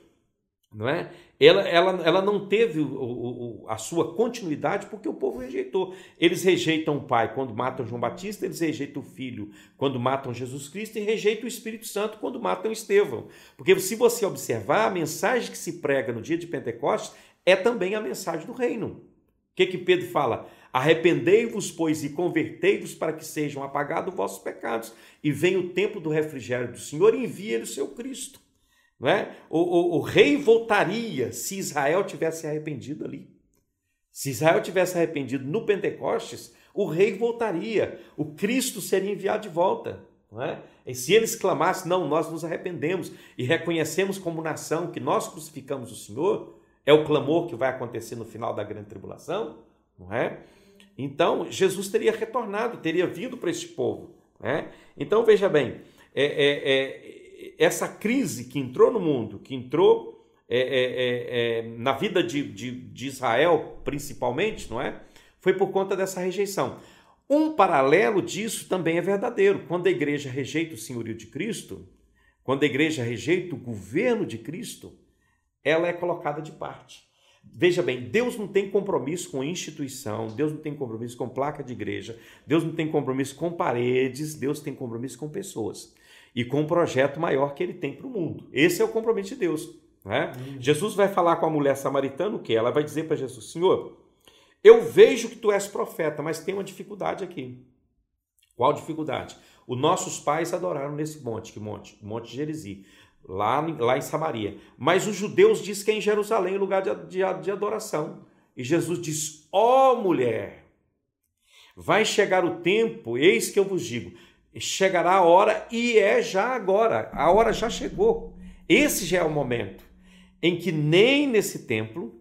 não é? Ela, ela, ela não teve o, o, a sua continuidade porque o povo rejeitou. Eles rejeitam o pai quando matam João Batista, eles rejeitam o filho quando matam Jesus Cristo e rejeitam o Espírito Santo quando matam Estevão. Porque se você observar, a mensagem que se prega no dia de Pentecostes é também a mensagem do reino. O que, que Pedro fala? Arrependei-vos, pois, e convertei-vos para que sejam apagados vossos pecados, e venha o tempo do refrigério do Senhor e envie-lhe o seu Cristo. Não é? o, o, o rei voltaria se Israel tivesse arrependido ali. Se Israel tivesse arrependido no Pentecostes, o rei voltaria, o Cristo seria enviado de volta. Não é? E se eles clamassem, não, nós nos arrependemos e reconhecemos como nação que nós crucificamos o Senhor, é o clamor que vai acontecer no final da grande tribulação, não é? Então, Jesus teria retornado, teria vindo para esse povo. Né? Então, veja bem, é, é, é essa crise que entrou no mundo, que entrou é, é, é, na vida de, de, de Israel, principalmente, não é? Foi por conta dessa rejeição. Um paralelo disso também é verdadeiro. Quando a igreja rejeita o senhorio de Cristo, quando a igreja rejeita o governo de Cristo, ela é colocada de parte. Veja bem, Deus não tem compromisso com instituição, Deus não tem compromisso com placa de igreja, Deus não tem compromisso com paredes, Deus tem compromisso com pessoas e com um projeto maior que ele tem para o mundo. Esse é o compromisso de Deus. Né? Uhum. Jesus vai falar com a mulher samaritana o que? Ela vai dizer para Jesus: Senhor, eu vejo que tu és profeta, mas tem uma dificuldade aqui. Qual dificuldade? Os nossos pais adoraram nesse monte, que monte? O monte de Gerizim, lá, lá em Samaria. Mas os judeus dizem que é em Jerusalém o lugar de, de, de adoração. E Jesus diz: Ó oh, mulher, vai chegar o tempo, eis que eu vos digo, chegará a hora e é já agora, a hora já chegou. Esse já é o momento em que nem nesse templo,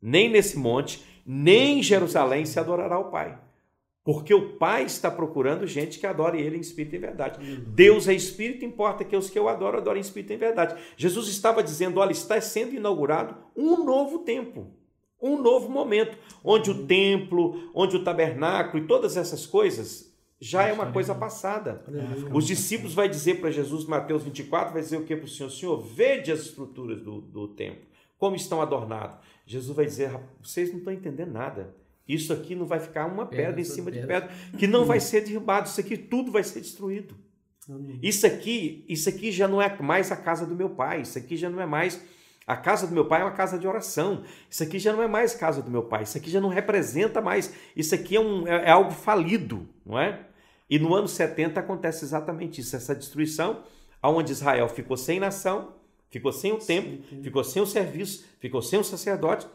nem nesse monte, nem em Jerusalém se adorará o Pai. Porque o Pai está procurando gente que adore Ele em espírito e verdade. Deus é espírito, importa que os que eu adoro, adorem em espírito e verdade. Jesus estava dizendo: olha, está sendo inaugurado um novo tempo, um novo momento, onde o templo, onde o tabernáculo e todas essas coisas já é uma coisa passada. Os discípulos vai dizer para Jesus, Mateus 24, vai dizer o que para o Senhor? Senhor, vede as estruturas do, do templo, como estão adornadas. Jesus vai dizer, vocês não estão entendendo nada. Isso aqui não vai ficar uma pedra, pedra em cima de pedra, que não vai ser derrubado. Isso aqui tudo vai ser destruído. Amém. Isso aqui, isso aqui já não é mais a casa do meu pai. Isso aqui já não é mais a casa do meu pai é uma casa de oração. Isso aqui já não é mais casa do meu pai. Isso aqui já não representa mais. Isso aqui é, um, é, é algo falido, não é? E no ano 70 acontece exatamente isso, essa destruição, aonde Israel ficou sem nação, ficou sem o templo, ficou sem o serviço, ficou sem o sacerdote,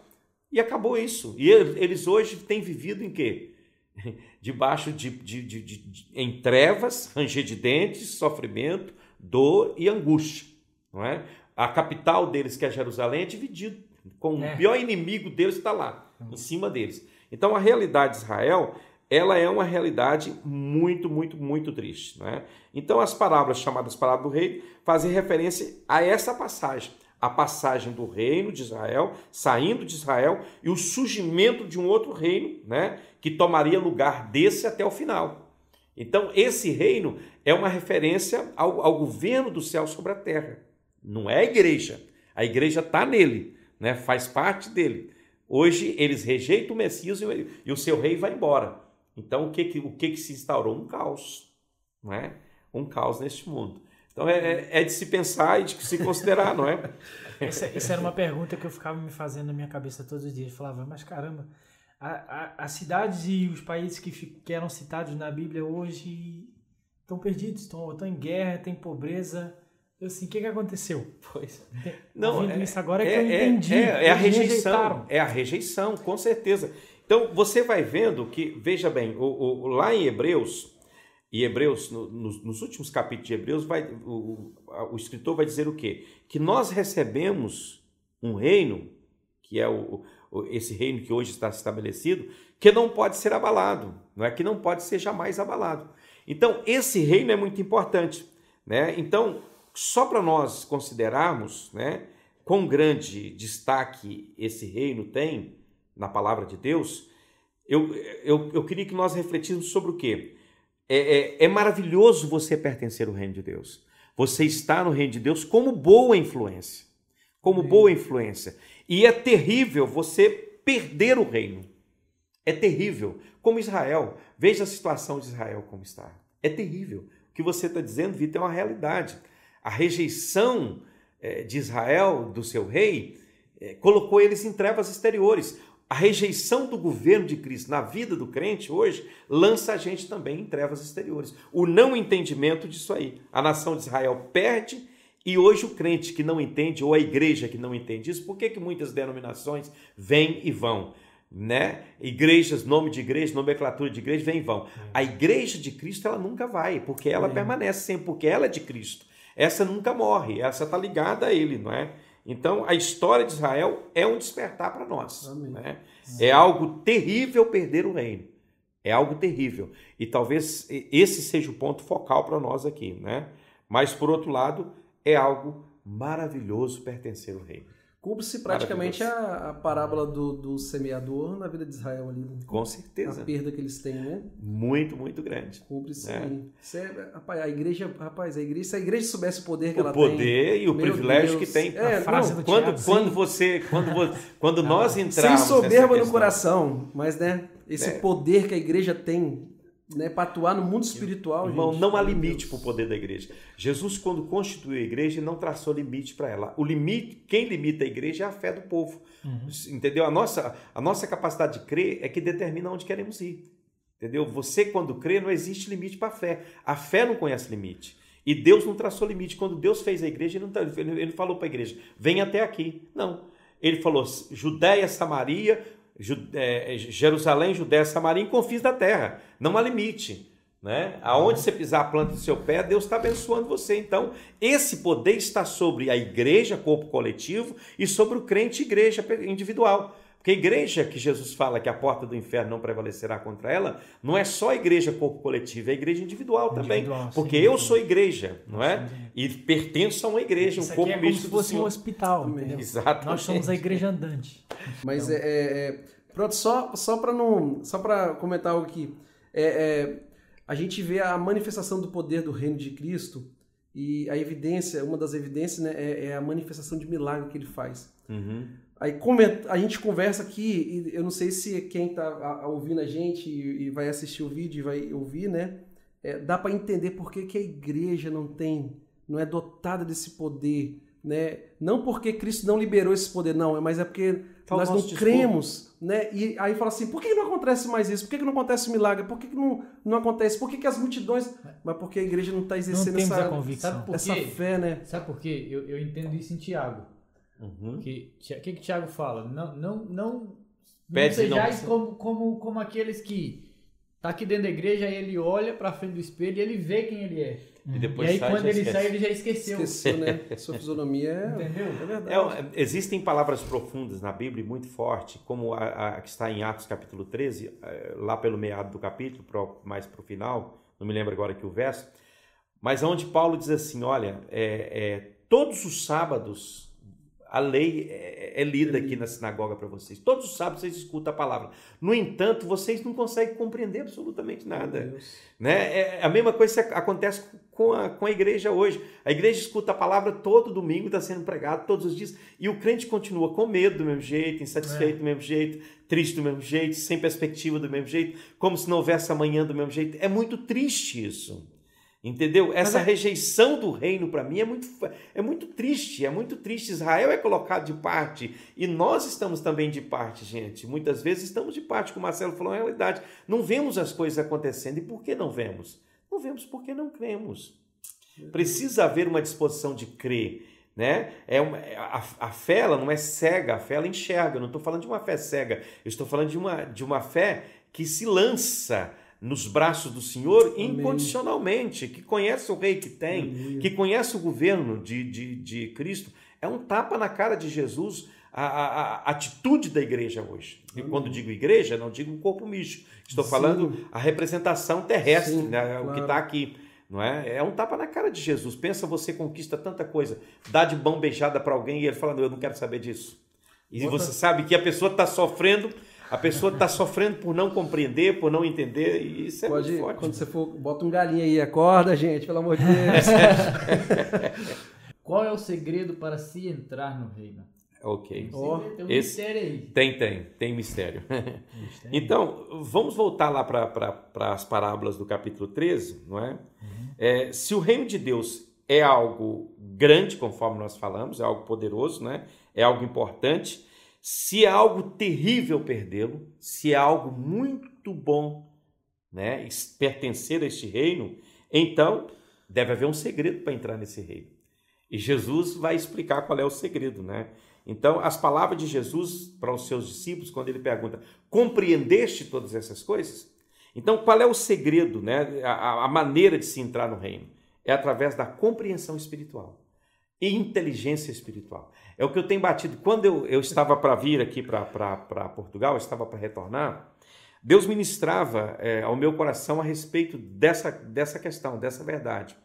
e acabou isso. E eles hoje têm vivido em quê? [laughs] Debaixo de, de, de, de em trevas, ranger de dentes, sofrimento, dor e angústia. Não é? A capital deles, que é Jerusalém, é dividido. Com é. o pior inimigo deles está lá, em cima deles. Então a realidade de Israel ela é uma realidade muito, muito, muito triste. Né? Então, as palavras chamadas palavras do rei fazem referência a essa passagem, a passagem do reino de Israel, saindo de Israel, e o surgimento de um outro reino né, que tomaria lugar desse até o final. Então, esse reino é uma referência ao, ao governo do céu sobre a terra. Não é a igreja. A igreja está nele, né? faz parte dele. Hoje eles rejeitam o Messias e, e o seu rei vai embora. Então, o que, que, o que, que se instaurou? Um caos. Não é? Um caos neste mundo. Então, é, é, é de se pensar e de se considerar, não é? [laughs] Essa, essa, era uma pergunta que eu ficava me fazendo na minha cabeça todos os dias. Eu falava, mas caramba, as cidades e os países que, que eram citados na Bíblia hoje estão perdidos, estão, estão em guerra, tem pobreza. Eu assim, o que, que aconteceu? Pois. Não, é, isso agora é, que eu é, entendi. É, é a rejeição. É a rejeição, com certeza. Então, você vai vendo que, veja bem, o, o lá em Hebreus, e Hebreus, no, nos, nos, últimos capítulos de Hebreus, vai, o, o, escritor vai dizer o quê? Que nós recebemos um reino, que é o, esse reino que hoje está estabelecido, que não pode ser abalado, não é que não pode ser jamais abalado. Então, esse reino é muito importante. Né? Então, só para nós considerarmos né, quão grande destaque esse reino tem na palavra de Deus, eu, eu, eu queria que nós refletíssemos sobre o quê? É, é, é, maravilhoso você pertencer ao reino de Deus. Você está no reino de Deus como boa influência. Como boa influência. E é terrível você perder o reino. É terrível. Como Israel. Veja a situação de Israel como está. É terrível. O que você está dizendo, Vitor, é uma realidade. A rejeição é, de Israel, do seu rei, é, colocou eles em trevas exteriores. A rejeição do governo de Cristo na vida do crente hoje lança a gente também em trevas exteriores. O não entendimento disso aí. A nação de Israel perde e hoje o crente que não entende, ou a igreja que não entende isso, por que, que muitas denominações vêm e vão? Né? Igrejas, nome de igreja, nomenclatura de igreja, vem e vão. A igreja de Cristo ela nunca vai, porque ela é. permanece sempre, porque ela é de Cristo. Essa nunca morre, essa está ligada a ele, não é? Então, a história de Israel é um despertar para nós. Né? É algo terrível perder o reino. É algo terrível. E talvez esse seja o ponto focal para nós aqui. Né? Mas, por outro lado, é algo maravilhoso pertencer ao reino. Cumpre-se praticamente a, a, parábola do, do, semeador na vida de Israel ali. Né? Com certeza. A perda que eles têm, né? Muito, muito grande. Cumpre-se é. é. rapaz, a igreja, rapaz, a igreja, se a igreja soubesse o poder que o ela tem. O poder e o privilégio Deus. que tem. É, a frase não, quando, quando você, quando, quando ah, nós entramos. Sem soberba no coração, mas né, esse é. poder que a igreja tem né, para atuar no mundo espiritual. Irmão, gente, não há limite para o poder da igreja. Jesus, quando constituiu a igreja, não traçou limite para ela. O limite, quem limita a igreja é a fé do povo. Uhum. Entendeu? A nossa, a nossa capacidade de crer é que determina onde queremos ir. Entendeu? Você, quando crê, não existe limite para a fé. A fé não conhece limite. E Deus não traçou limite. Quando Deus fez a igreja, ele não, ele falou para a igreja: vem até aqui. Não. Ele falou: Judéia, Samaria, Jerusalém, Judéia, Samaria, confins da terra. Não há limite. Né? Aonde você pisar a planta do seu pé, Deus está abençoando você. Então, esse poder está sobre a igreja, corpo coletivo, e sobre o crente, igreja individual. Porque a igreja que Jesus fala que a porta do inferno não prevalecerá contra ela, não é só a igreja corpo coletivo, é a igreja individual, individual também. Porque sim, eu sou igreja, não é? Sim. E pertenço a uma igreja, um corpo é como se fosse um hospital. Exato. Nós somos a igreja andante. Mas então... é, é, Pronto, só, só para não. Só para comentar algo aqui. É, é, a gente vê a manifestação do poder do reino de Cristo e a evidência, uma das evidências né, é, é a manifestação de milagre que ele faz. Uhum. Aí a gente conversa aqui, e eu não sei se quem está ouvindo a gente e, vai assistir o vídeo e vai ouvir, né? É, dá para entender por que, que a igreja não tem, não é dotada desse poder, né? Não porque Cristo não liberou esse poder, não, mas é porque nós não cremos, né? E aí fala assim, por que não acontece mais isso? Por que não acontece milagre? Por que não, não acontece? Por que, que as multidões... Mas porque a igreja não está exercendo não essa, convicção. essa fé, né? Sabe por quê? Eu, eu entendo isso em Tiago. Uhum. Que, que, que Tiago fala? Não, não, não, não sejais não... Como, como, como aqueles que tá aqui dentro da igreja, aí ele olha para frente do espelho e ele vê quem ele é. E, depois e aí sai, quando ele esquece. sai, ele já esqueceu. Esqueceu, né? [laughs] Sua fisionomia é, Entendeu? é verdade. É, existem palavras profundas na Bíblia muito fortes, como a, a, que está em Atos capítulo 13, eh, lá pelo meado do capítulo, pro, mais para o final, não me lembro agora que o verso, mas onde Paulo diz assim, olha, é, é, todos os sábados a lei é, é lida aqui na sinagoga para vocês. Todos os sábados vocês escutam a palavra. No entanto, vocês não conseguem compreender absolutamente nada. Né? É a mesma coisa que acontece com a, com a igreja hoje. A igreja escuta a palavra todo domingo, está sendo pregado todos os dias, e o crente continua com medo do mesmo jeito, insatisfeito é. do mesmo jeito, triste do mesmo jeito, sem perspectiva do mesmo jeito, como se não houvesse amanhã do mesmo jeito. É muito triste isso. Entendeu? Essa é... rejeição do reino para mim é muito, é muito triste, é muito triste. Israel é colocado de parte e nós estamos também de parte, gente. Muitas vezes estamos de parte, como o Marcelo falou, é realidade. Não vemos as coisas acontecendo. E por que não vemos? Não vemos porque não cremos. Precisa haver uma disposição de crer. Né? É uma, a, a fé ela não é cega, a fé ela enxerga. Eu não estou falando de uma fé cega, eu estou falando de uma, de uma fé que se lança nos braços do Senhor Amém. incondicionalmente, que conhece o rei que tem, Amém. que conhece o governo de, de, de Cristo. É um tapa na cara de Jesus a, a, a atitude da igreja hoje. E quando digo igreja, não digo um corpo místico. Estou Sim. falando a representação terrestre, Sim, né? claro. o que está aqui. Não é? é um tapa na cara de Jesus. Pensa, você conquista tanta coisa, dá de mão beijada para alguém e ele fala: Eu não quero saber disso. E Bota... você sabe que a pessoa está sofrendo a pessoa está sofrendo por não compreender, por não entender, e isso é Pode, muito forte. Quando você for, bota um galinho aí, acorda, gente, pelo amor de Deus. [laughs] Qual é o segredo para se entrar no reino? Ok. Oh, tem um Esse, mistério aí. Tem, tem, tem mistério. então, vamos voltar lá para as parábolas do capítulo 13, não é? Uhum. é? Se o reino de Deus é algo grande, conforme nós falamos, é algo poderoso, né? é algo importante, se é algo terrível perdê-lo, se é algo muito bom né, pertencer a este reino, então deve haver um segredo para entrar nesse reino. E Jesus vai explicar qual é o segredo, né? Então, as palavras de Jesus para os seus discípulos, quando ele pergunta: compreendeste todas essas coisas? Então, qual é o segredo, né? A, a maneira de se entrar no reino? É através da compreensão espiritual e inteligência espiritual. É o que eu tenho batido. Quando eu, eu estava para vir aqui para Portugal, eu estava para retornar, Deus ministrava é, ao meu coração a respeito dessa, dessa questão, dessa verdade.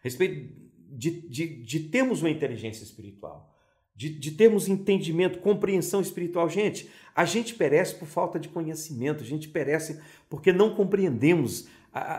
A respeito de, de, de termos uma inteligência espiritual, de, de termos entendimento, compreensão espiritual. Gente, a gente perece por falta de conhecimento, a gente perece porque não compreendemos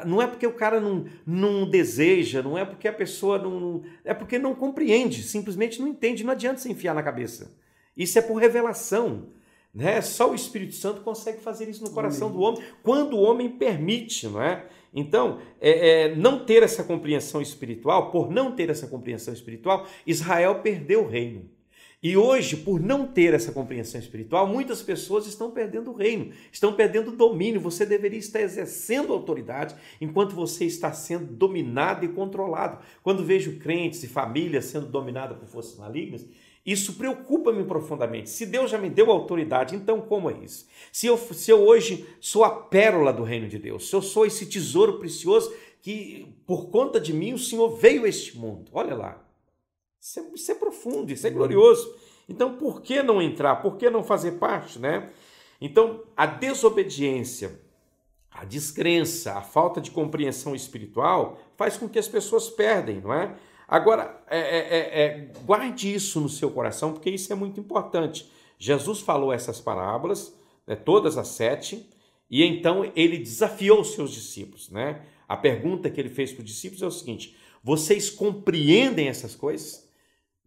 não é porque o cara não, não deseja, não é porque a pessoa não. É porque não compreende, simplesmente não entende, não adianta se enfiar na cabeça. Isso é por revelação. Né? Só o Espírito Santo consegue fazer isso no coração do homem, quando o homem permite, não é? Então, é, é, não ter essa compreensão espiritual, por não ter essa compreensão espiritual, Israel perdeu o reino. E hoje, por não ter essa compreensão espiritual, muitas pessoas estão perdendo o reino, estão perdendo o domínio. Você deveria estar exercendo autoridade enquanto você está sendo dominado e controlado. Quando vejo crentes e famílias sendo dominadas por forças malignas, isso preocupa-me profundamente. Se Deus já me deu autoridade, então como é isso? Se eu, se eu hoje sou a pérola do reino de Deus, se eu sou esse tesouro precioso que por conta de mim o Senhor veio a este mundo, olha lá. Isso é, isso é profundo, isso é glorioso. Então, por que não entrar? Por que não fazer parte, né? Então, a desobediência, a descrença, a falta de compreensão espiritual faz com que as pessoas perdem, não é? Agora, é, é, é, é, guarde isso no seu coração, porque isso é muito importante. Jesus falou essas parábolas, né, todas as sete, e então ele desafiou os seus discípulos. Né? A pergunta que ele fez para os discípulos é o seguinte: vocês compreendem essas coisas?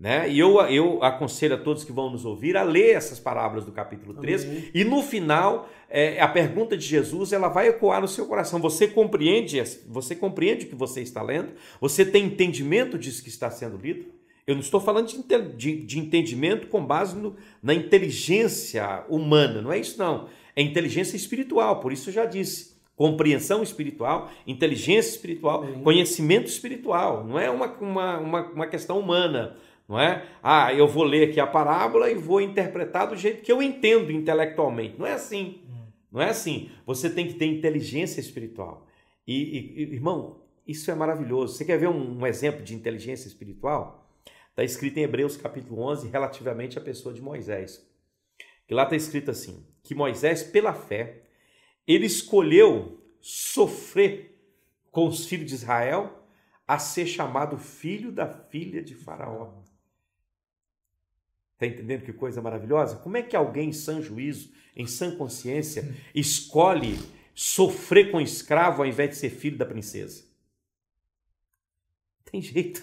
Né? E eu, eu aconselho a todos que vão nos ouvir a ler essas parábolas do capítulo 13 Amém. e no final é, a pergunta de Jesus ela vai ecoar no seu coração. Você compreende, você compreende o que você está lendo? Você tem entendimento disso que está sendo lido? Eu não estou falando de, de, de entendimento com base no, na inteligência humana, não é isso não. É inteligência espiritual, por isso eu já disse compreensão espiritual, inteligência espiritual, Amém. conhecimento espiritual. Não é uma, uma, uma, uma questão humana não é? Ah, eu vou ler aqui a parábola e vou interpretar do jeito que eu entendo intelectualmente. Não é assim. Não é assim. Você tem que ter inteligência espiritual. E, e irmão, isso é maravilhoso. Você quer ver um, um exemplo de inteligência espiritual? Está escrito em Hebreus capítulo 11, relativamente à pessoa de Moisés. Que lá está escrito assim: que Moisés, pela fé, ele escolheu sofrer com os filhos de Israel a ser chamado filho da filha de Faraó. Está entendendo que coisa maravilhosa? Como é que alguém em sã juízo, em sã consciência, escolhe sofrer com escravo ao invés de ser filho da princesa? Tem jeito.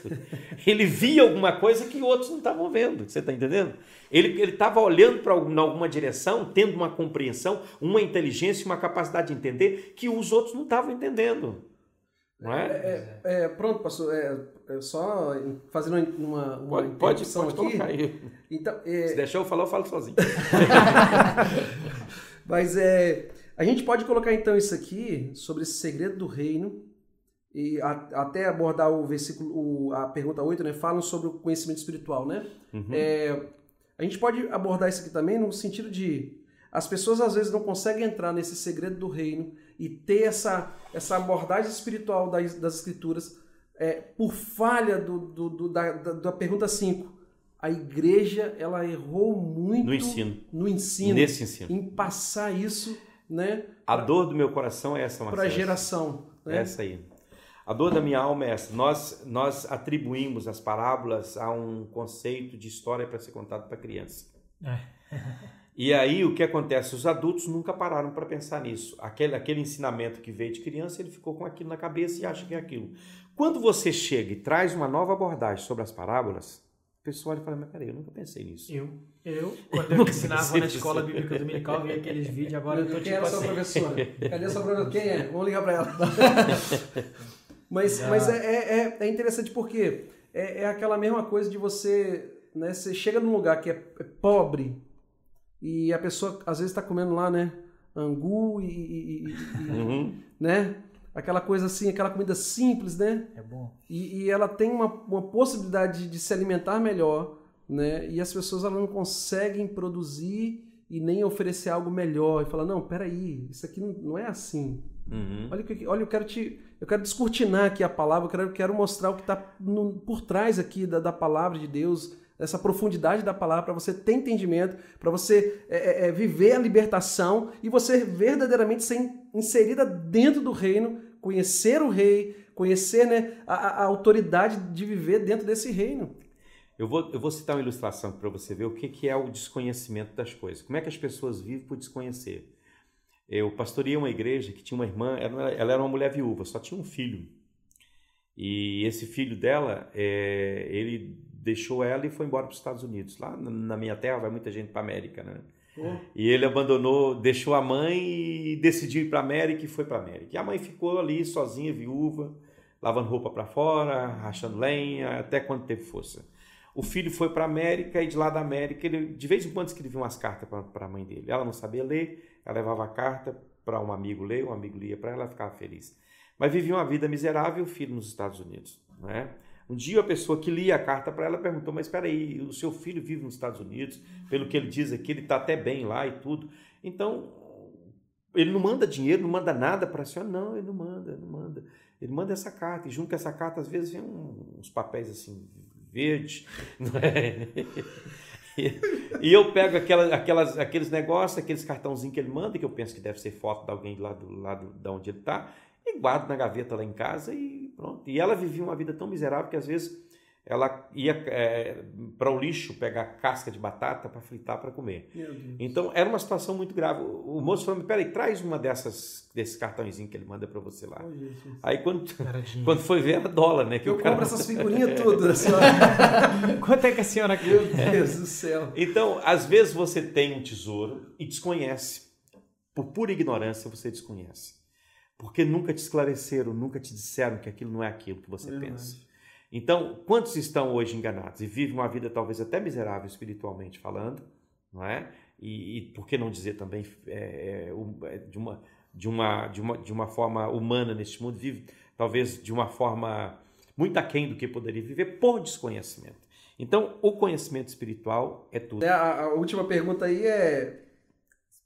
Ele via alguma coisa que outros não estavam vendo. Você está entendendo? Ele estava olhando para alguma direção, tendo uma compreensão, uma inteligência, uma capacidade de entender que os outros não estavam entendendo. Não é? é, é, é pronto, pastor. É, é, só fazendo uma, uma pode, pode, pode aqui. Então, Se deixar eu falar, eu falo sozinho. [laughs] Mas é, a gente pode colocar então isso aqui sobre esse segredo do reino e a, até abordar o versículo, o, a pergunta 8, né? Falam sobre o conhecimento espiritual, né? Uhum. É, a gente pode abordar isso aqui também no sentido de as pessoas às vezes não conseguem entrar nesse segredo do reino e ter essa, essa abordagem espiritual das, das escrituras é, por falha do, do, do da, da, pergunta 5. A igreja ela errou muito no ensino. No ensino. Nesse ensino. Em passar isso, né? A pra, dor do meu coração é essa, Para a geração. Né? Essa aí. A dor da minha alma é essa. Nós, nós atribuímos as parábolas a um conceito de história para ser contado para criança. É. [laughs] e aí o que acontece? Os adultos nunca pararam para pensar nisso. Aquele, aquele ensinamento que veio de criança, ele ficou com aquilo na cabeça e acha que é aquilo. Quando você chega e traz uma nova abordagem sobre as parábolas, o pessoal olha e fala, mas peraí, eu nunca pensei nisso. Eu, eu, [laughs] quando eu ensinava na escola bíblica dominical, via aqueles vídeos, agora eu tô Quem tipo era assim. sua professora? Cadê a sua professora? [laughs] Quem é? Vamos ligar para ela. [laughs] Mas, mas é, é, é, é interessante porque é, é aquela mesma coisa de você, né? Você chega num lugar que é, é pobre e a pessoa às vezes está comendo lá, né? Angu e, e, e [laughs] uhum. né? Aquela coisa assim, aquela comida simples, né? É bom. E, e ela tem uma, uma possibilidade de se alimentar melhor, né? E as pessoas elas não conseguem produzir e nem oferecer algo melhor e falar não, peraí, isso aqui não é assim. Uhum. Olha, olha, eu quero te, eu quero descortinar aqui a palavra, eu quero, eu quero mostrar o que está por trás aqui da, da, palavra de Deus, essa profundidade da palavra, para você ter entendimento, para você é, é, é, viver a libertação e você verdadeiramente ser inserida dentro do reino, conhecer o rei, conhecer né, a, a autoridade de viver dentro desse reino. Eu vou, eu vou citar uma ilustração para você ver o que, que é o desconhecimento das coisas. Como é que as pessoas vivem por desconhecer? Eu pastoreei uma igreja que tinha uma irmã, ela, era uma mulher viúva, só tinha um filho. E esse filho dela, é, ele deixou ela e foi embora para os Estados Unidos. Lá na minha terra vai muita gente para América, né? E ele abandonou, deixou a mãe e decidiu ir para América e foi para América. E a mãe ficou ali sozinha, viúva, lavando roupa para fora, rachando lenha, até quando teve força. O filho foi para América e de lá da América ele de vez em quando escrevia umas cartas para a mãe dele. Ela não sabia ler, ela levava a carta para um amigo ler, um amigo lia para ela, ficava feliz. Mas vivia uma vida miserável, o filho nos Estados Unidos. Não é? Um dia a pessoa que lia a carta para ela perguntou: Mas espera aí, o seu filho vive nos Estados Unidos, pelo que ele diz aqui, ele está até bem lá e tudo. Então, ele não manda dinheiro, não manda nada para a senhora? Não, ele não manda, ele não manda. Ele manda essa carta, e junto com essa carta, às vezes, vem uns papéis assim, verdes. [laughs] É? E eu pego aquelas, aquelas, aqueles negócios, aqueles cartãozinhos que ele manda, que eu penso que deve ser foto de alguém lá do lado de onde ele está, e guardo na gaveta lá em casa e pronto. E ela vivia uma vida tão miserável que às vezes ela ia é, para o lixo pegar casca de batata para fritar para comer. Então era uma situação muito grave. O moço falou: peraí, traz uma dessas desses cartõezinhos que ele manda para você lá. Oh, Aí quando, [laughs] quando foi ver era dólar, né? Que eu cara... compro essas [laughs] figurinhas todas. [laughs] Quanto é que a senhora quer? Meu Deus do céu. Então, às vezes você tem um tesouro e desconhece. Por pura ignorância você desconhece. Porque nunca te esclareceram, nunca te disseram que aquilo não é aquilo que você pensa. Então, quantos estão hoje enganados e vivem uma vida talvez até miserável espiritualmente falando, não é? E, e por que não dizer também é, é, é, de, uma, de, uma, de, uma, de uma forma humana neste mundo, vive talvez de uma forma muito aquém do que poderia viver por desconhecimento. Então, o conhecimento espiritual é tudo. É, a, a última pergunta aí é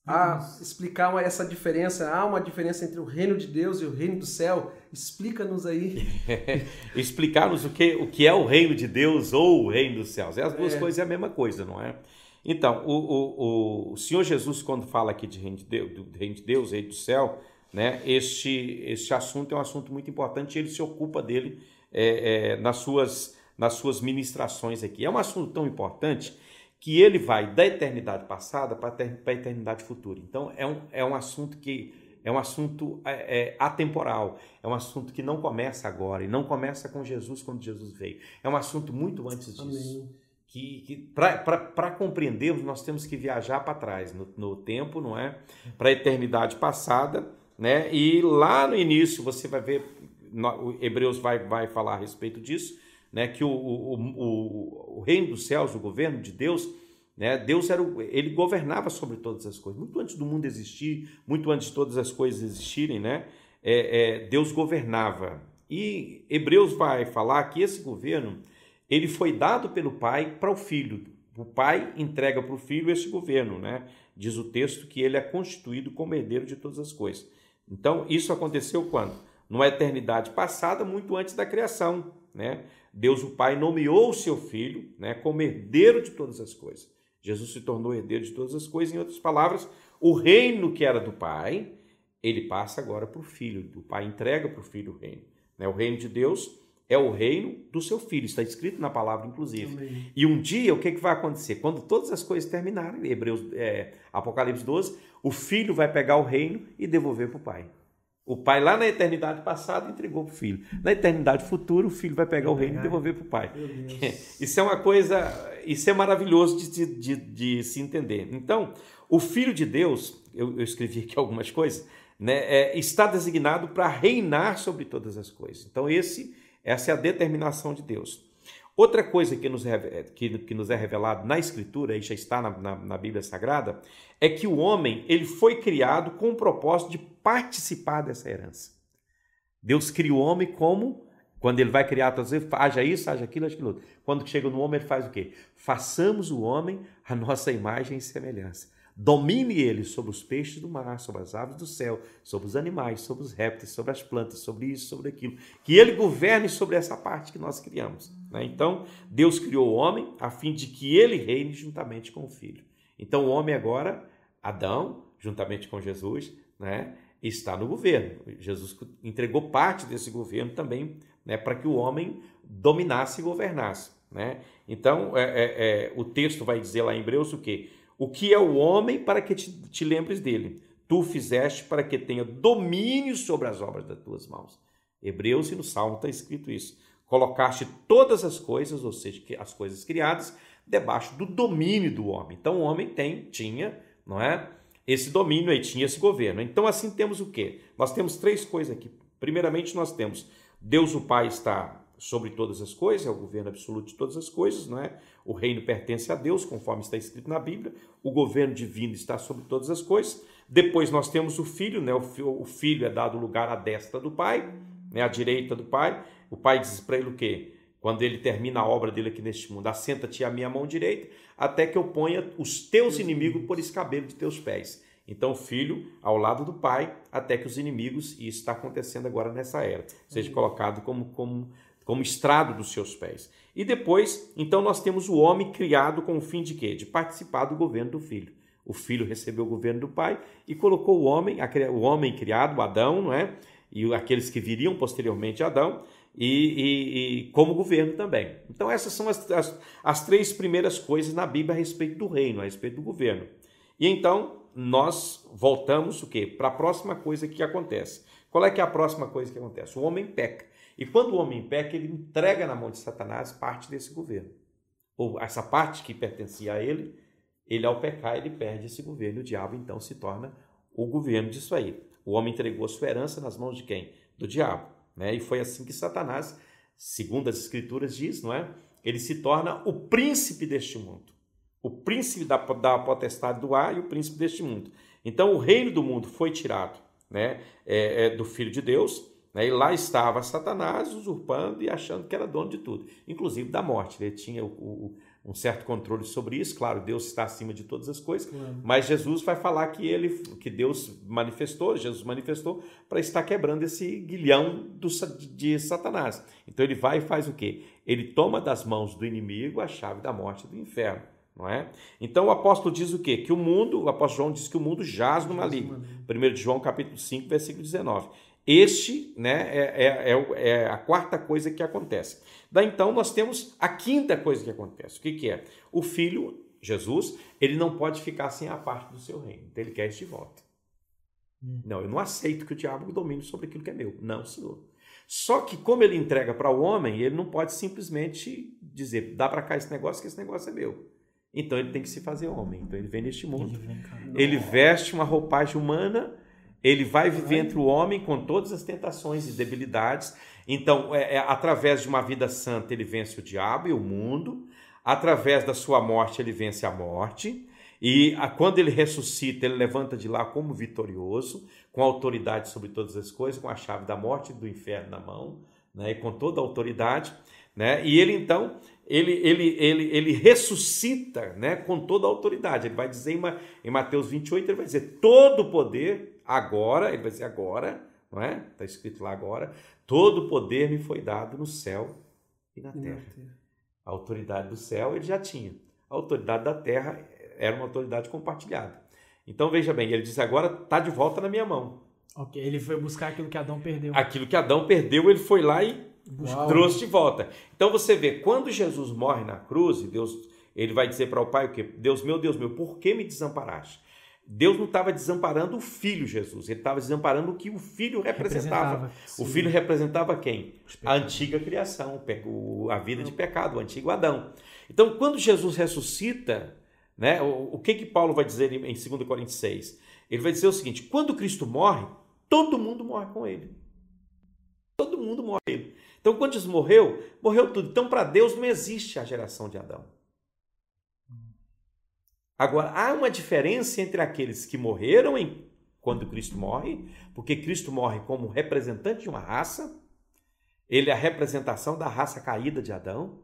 a explicar essa diferença. Há uma diferença entre o reino de Deus e o reino do céu. Explica-nos aí. [laughs] Explicar-nos o que, o que é o reino de Deus ou o reino dos céus. É as duas é. coisas é a mesma coisa, não é? Então, o, o, o Senhor Jesus, quando fala aqui de reino de Deus, do reino de Deus, reino do céu, né, este, este assunto é um assunto muito importante e ele se ocupa dele é, é, nas, suas, nas suas ministrações aqui. É um assunto tão importante que ele vai da eternidade passada para a eternidade futura. Então é um, é um assunto que é um assunto é, é, atemporal, é um assunto que não começa agora e não começa com Jesus quando Jesus veio. É um assunto muito antes disso. Amém. Que, que para compreendermos, nós temos que viajar para trás no, no tempo, não é? Para a eternidade passada, né? E lá no início você vai ver, Hebreus vai, vai falar a respeito disso né, que o, o, o, o, reino dos céus, o governo de Deus, né, Deus era ele governava sobre todas as coisas. Muito antes do mundo existir, muito antes de todas as coisas existirem, né, é, é, Deus governava. E Hebreus vai falar que esse governo ele foi dado pelo pai para o filho. O pai entrega para o filho esse governo, né? Diz o texto que ele é constituído como herdeiro de todas as coisas. Então, isso aconteceu quando? Numa eternidade passada, muito antes da criação, né? Deus o Pai nomeou o seu filho né, como herdeiro de todas as coisas. Jesus se tornou herdeiro de todas as coisas. Em outras palavras, o reino que era do Pai, ele passa agora para o filho. O Pai entrega para o filho o reino. Né? O reino de Deus é o reino do seu filho. Está escrito na palavra, inclusive. Amém. E um dia, o que, que vai acontecer? Quando todas as coisas terminarem, Hebreus, é, Apocalipse 12, o filho vai pegar o reino e devolver para o pai. O pai, lá na eternidade passada, entregou para o filho. Na eternidade futura, o filho vai pegar o reino e devolver para o pai. [laughs] Isso é uma coisa, isso é maravilhoso de, de, de, se entender. Então, o filho de Deus, eu, eu escrevi aqui [laughs] algumas coisas, né, é, está designado para reinar sobre todas as coisas. Então, esse, essa é a determinação de Deus. Outra coisa que nos, que, que nos é revelado na Escritura, e já está na, na, na, Bíblia Sagrada, é que o homem ele foi criado com o propósito de participar dessa herança. Deus cria o homem como, quando ele vai criar, haja isso, haja aquilo, haja aquilo. Quando chega no homem, ele faz o quê? Façamos o homem a nossa imagem e semelhança. Domine ele sobre os peixes do mar, sobre as aves do céu, sobre os animais, sobre os répteis, sobre as plantas, sobre isso, sobre aquilo. Que ele governe sobre essa parte que nós criamos. Né? Então, Deus criou o homem a fim de que ele reine juntamente com o filho. Então, o homem agora, Adão, juntamente com Jesus, né, está no governo. Jesus entregou parte desse governo também né, para que o homem dominasse e governasse. Né? Então, é, é, é, o texto vai dizer lá em Hebreus o quê? O que é o homem para que te, te lembres dele? Tu fizeste para que tenha domínio sobre as obras das tuas mãos. Hebreus e no Salmo está escrito isso. Colocaste todas as coisas, ou seja, as coisas criadas, debaixo do domínio do homem. Então o homem tem, tinha, não é? Esse domínio aí, tinha esse governo. Então assim temos o quê? Nós temos três coisas aqui. Primeiramente nós temos Deus o Pai está sobre todas as coisas, é o governo absoluto de todas as coisas, não é? O reino pertence a Deus, conforme está escrito na Bíblia. O governo divino está sobre todas as coisas. Depois nós temos o filho, né? O filho é dado lugar à destra do pai, né? À direita do pai. O pai diz para ele o quê? Quando ele termina a obra dele aqui neste mundo, assenta-te à minha mão direita, até que eu ponha os teus inimigos por escabelo de teus pés. Então, o filho ao lado do pai, até que os inimigos, e isso está acontecendo agora nessa era, seja colocado como, como como estrado dos seus pés. E depois, então, nós temos o homem criado com o fim de quê? De participar do governo do filho. O filho recebeu o governo do pai e colocou o homem, o homem criado, Adão, não é? E aqueles que viriam posteriormente Adão, e, e, e, como governo também. Então, essas são as, as, as três primeiras coisas na Bíblia a respeito do reino, a respeito do governo. E então, nós voltamos o quê? Para a próxima coisa que acontece. Qual é que é a próxima coisa que acontece? O homem peca. E quando o homem peca, ele entrega na mão de Satanás parte desse governo. Ou essa parte que pertencia a ele, ele ao pecar, ele perde esse governo. O diabo então se torna o governo disso aí. O homem entregou a sua herança nas mãos de quem? Do diabo. Né? E foi assim que Satanás, segundo as escrituras diz, não é? Ele se torna o príncipe deste mundo. O príncipe da, da potestade do ar e o príncipe deste mundo. Então o reino do mundo foi tirado né? É, é, do Filho de Deus? E lá estava Satanás usurpando e achando que era dono de tudo, inclusive da morte. Ele tinha o, o, um certo controle sobre isso. Claro, Deus está acima de todas as coisas, claro. mas Jesus vai falar que ele, que Deus manifestou, Jesus manifestou para estar quebrando esse guilhão do, de Satanás. Então ele vai e faz o quê? Ele toma das mãos do inimigo a chave da morte do inferno. Não é? Então o apóstolo diz o quê? Que o mundo, o apóstolo João diz que o mundo jaz no maligno. 1 João capítulo 5, versículo 19. Este né, é, é, é, é, a quarta coisa que acontece. Daí então nós temos a quinta coisa que acontece. O que, que é? O filho Jesus, ele não pode ficar sem a parte do seu reino. Então ele quer isso de volta. Hum. Não, eu não aceito que o diabo domine sobre aquilo que é meu. Não, senhor. Só que como ele entrega para o homem, ele não pode simplesmente dizer, dá para cá esse negócio que esse negócio é meu. Então ele tem que se fazer homem. Então ele vem neste mundo. Ele veste uma roupagem humana, ele vai viver entre o homem com todas as tentações e debilidades. Então, é, é, através de uma vida santa, ele vence o diabo e o mundo. Através da sua morte, ele vence a morte. E a, quando ele ressuscita, ele levanta de lá como vitorioso, com autoridade sobre todas as coisas, com a chave da morte e do inferno na mão, né, e com toda a autoridade. Né? E ele então ele, ele, ele, ele ressuscita né, com toda a autoridade. Ele vai dizer em, em Mateus 28, ele vai dizer todo o poder agora, ele vai dizer agora, não é? Está escrito lá agora, todo o poder me foi dado no céu e na terra. A autoridade do céu ele já tinha. A autoridade da terra era uma autoridade compartilhada. Então veja bem, ele diz agora está de volta na minha mão. Ok, ele foi buscar aquilo que Adão perdeu. Aquilo que Adão perdeu, ele foi lá e Uau. trouxe de volta. Então você vê, quando Jesus morre na cruz, Deus, ele vai dizer para o Pai o quê? Deus meu, Deus meu, por que me desamparaste? Deus não estava desamparando o filho Jesus, ele estava desamparando o que o filho representava. Representava, O filho representava quem? A antiga criação, a vida de pecado, o antigo Adão. Então, quando Jesus ressuscita, né, o, o que que Paulo vai dizer em em 2 Coríntios 6? Ele vai dizer o seguinte: quando Cristo morre, todo mundo morre com ele. Todo mundo morre com ele. Então, quando Jesus morreu, morreu tudo. Então, para Deus não existe a geração de Adão. Agora, há uma diferença entre aqueles que morreram em, quando Cristo morre, porque Cristo morre como representante de uma raça, ele é a representação da raça caída de Adão,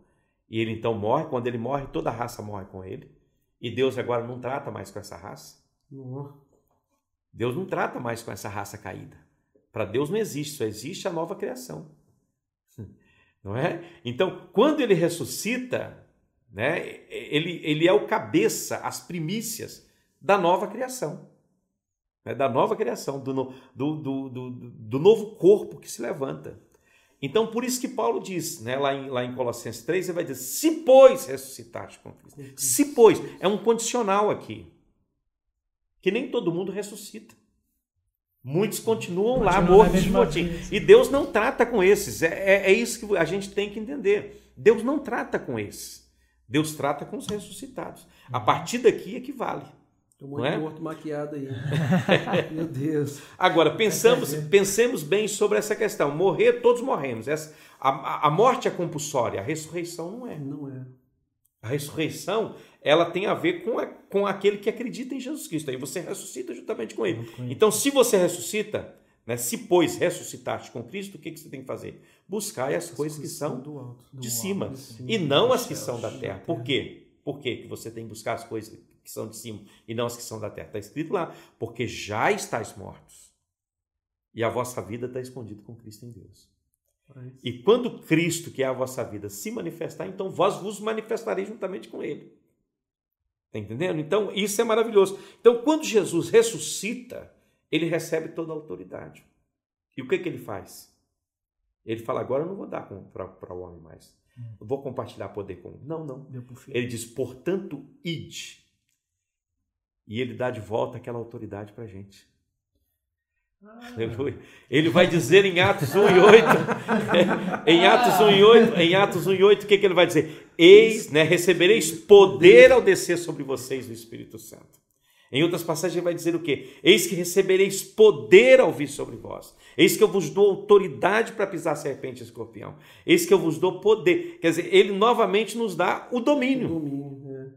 e ele então morre, quando ele morre, toda a raça morre com ele, e Deus agora não trata mais com essa raça. Deus não trata mais com essa raça caída. Para Deus não existe, só existe a nova criação. Não é? Então, quando ele ressuscita, né, ele, ele é o cabeça, as primícias da nova criação. né, da nova criação, do, do, do, do, do novo corpo que se levanta. Então, por isso que Paulo diz, né, lá, em, lá em Colossenses 3, ele vai dizer: se pois ressuscitaste com Cristo. Se pois, é um condicional aqui. Que nem todo mundo ressuscita. Muitos continuam lá Continuam na mortos de motim. E Deus não trata com esses. É, é, é isso que a gente tem que entender. Deus não trata com esses. Deus trata com os ressuscitados. A partir daqui é que vale. Tem um Não monte é? de morto maquiado aí. [laughs] Meu Deus. Agora, pensamos, pensemos bem sobre essa questão. Morrer, todos morremos. Essa, a, a- a morte é compulsória, a ressurreição não é. Não é. A ressurreição, ela tem a ver com, a- com aquele que acredita em Jesus Cristo. Aí você ressuscita juntamente com ele. Então, se você ressuscita, né, se pois ressuscitaste com Cristo, o que, que você tem que fazer? Buscar as coisas que são do alto. de cima e não as que são da terra. Por quê? Por quê que você tem que buscar as coisas que são de cima e não as que são da terra? Está escrito lá, porque já estáis mortos e a vossa vida está escondida com Cristo em Deus. E quando Cristo, que é a vossa vida, se manifestar, então vós vos manifestareis juntamente com Ele. Está entendendo? Então, isso é maravilhoso. Então, quando Jesus ressuscita, ele recebe toda a autoridade. E o que, que ele faz? Ele fala: agora eu não vou dar para o homem mais. Eu vou compartilhar poder com ele. Não, não. Ele diz: portanto, ide. E ele dá de volta aquela autoridade para a gente. Aleluia. Ele vai dizer em Atos 1 e 8, [laughs] em Atos 1 e 8, em Atos 1 e 8, o que, que ele vai dizer? Eis, né, recebereis poder ao descer sobre vocês o Espírito Santo. Em outras passagens ele vai dizer o quê? Eis que recebereis poder ao vir sobre vós. Eis que eu vos dou autoridade para pisar serpente e escorpião. Eis que eu vos dou poder. Quer dizer, ele novamente nos dá o domínio. Domínio, é.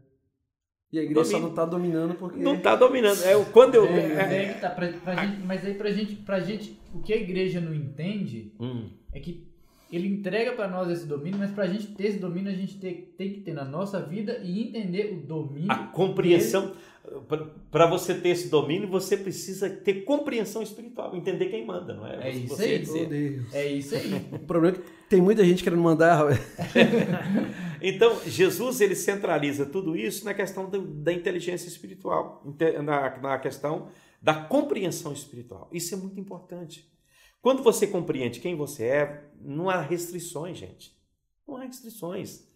E a igreja só Domínio. não está dominando porque. Não está dominando. É, o- quando eu. É, mas é- aí tá, pra- pra gente- mas aí pra gente, pra gente, o que a igreja não entende Hum. é que ele entrega pra nós esse domínio, mas pra gente ter esse domínio, a gente tem, tem que ter na nossa vida e entender o domínio. A compreensão. Para você ter esse domínio, você precisa ter compreensão espiritual, entender quem manda, não é? É isso Você aí. dizer. Deus. É isso aí. [laughs] O problema é que tem muita gente querendo mandar. [laughs] Então, Jesus ele centraliza tudo isso na questão do- da inteligência espiritual, na, na questão da compreensão espiritual. Isso é muito importante. Quando você compreende quem você é, não há restrições, gente. Não há restrições.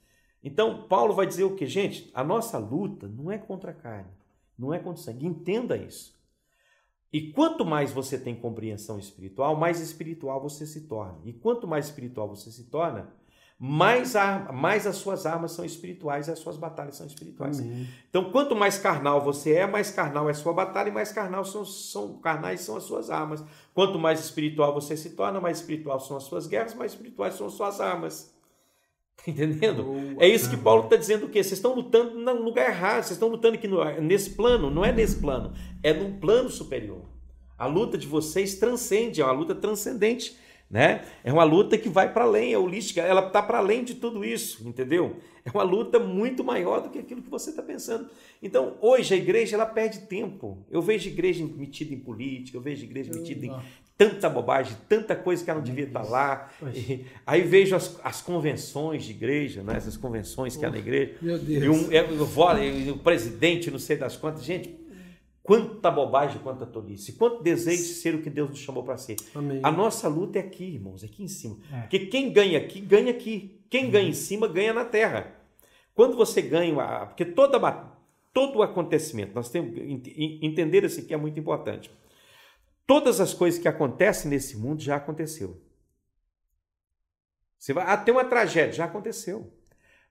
Então, Paulo vai dizer o que? Gente, a nossa luta não é contra a carne, não é contra o sangue. Entenda isso. E quanto mais você tem compreensão espiritual, mais espiritual você se torna. E quanto mais espiritual você se torna, mais, a, mais as suas armas são espirituais e as suas batalhas são espirituais. Amém. Então, quanto mais carnal você é, mais carnal é a sua batalha e mais carnal são, são carnais são as suas armas. Quanto mais espiritual você se torna, mais espiritual são as suas guerras, mais espirituais são as suas armas. [laughs] Tá entendendo? É isso que Paulo está dizendo o quê? Vocês estão lutando no lugar errado, vocês estão lutando aqui no, nesse plano, não é nesse plano, é num plano superior. A luta de vocês transcende, é uma luta transcendente né? É uma luta que vai para além, é holística, ela está para além de tudo isso, entendeu? É uma luta muito maior do que aquilo que você está pensando. Então, hoje a igreja ela perde tempo. Eu vejo igreja metida em política, eu vejo igreja metida em tanta bobagem, tanta coisa que ela não devia estar tá lá. E, aí vejo as, as convenções de igreja, né? essas convenções que há na igreja. Meu Deus. E um, é, o presidente, não sei das quantas. Gente, Quanta bobagem, quanta tolice, quanto desejo de ser o que Deus nos chamou para ser. Amém. A nossa luta é aqui, irmãos, é aqui em cima. É. Porque quem ganha aqui, ganha aqui. Quem ganha em cima, ganha na terra. Quando você ganha, porque toda, todo o acontecimento, nós temos que entender isso aqui é muito importante. Todas as coisas que acontecem nesse mundo já aconteceu. Você vai, ah, tem uma tragédia, já aconteceu.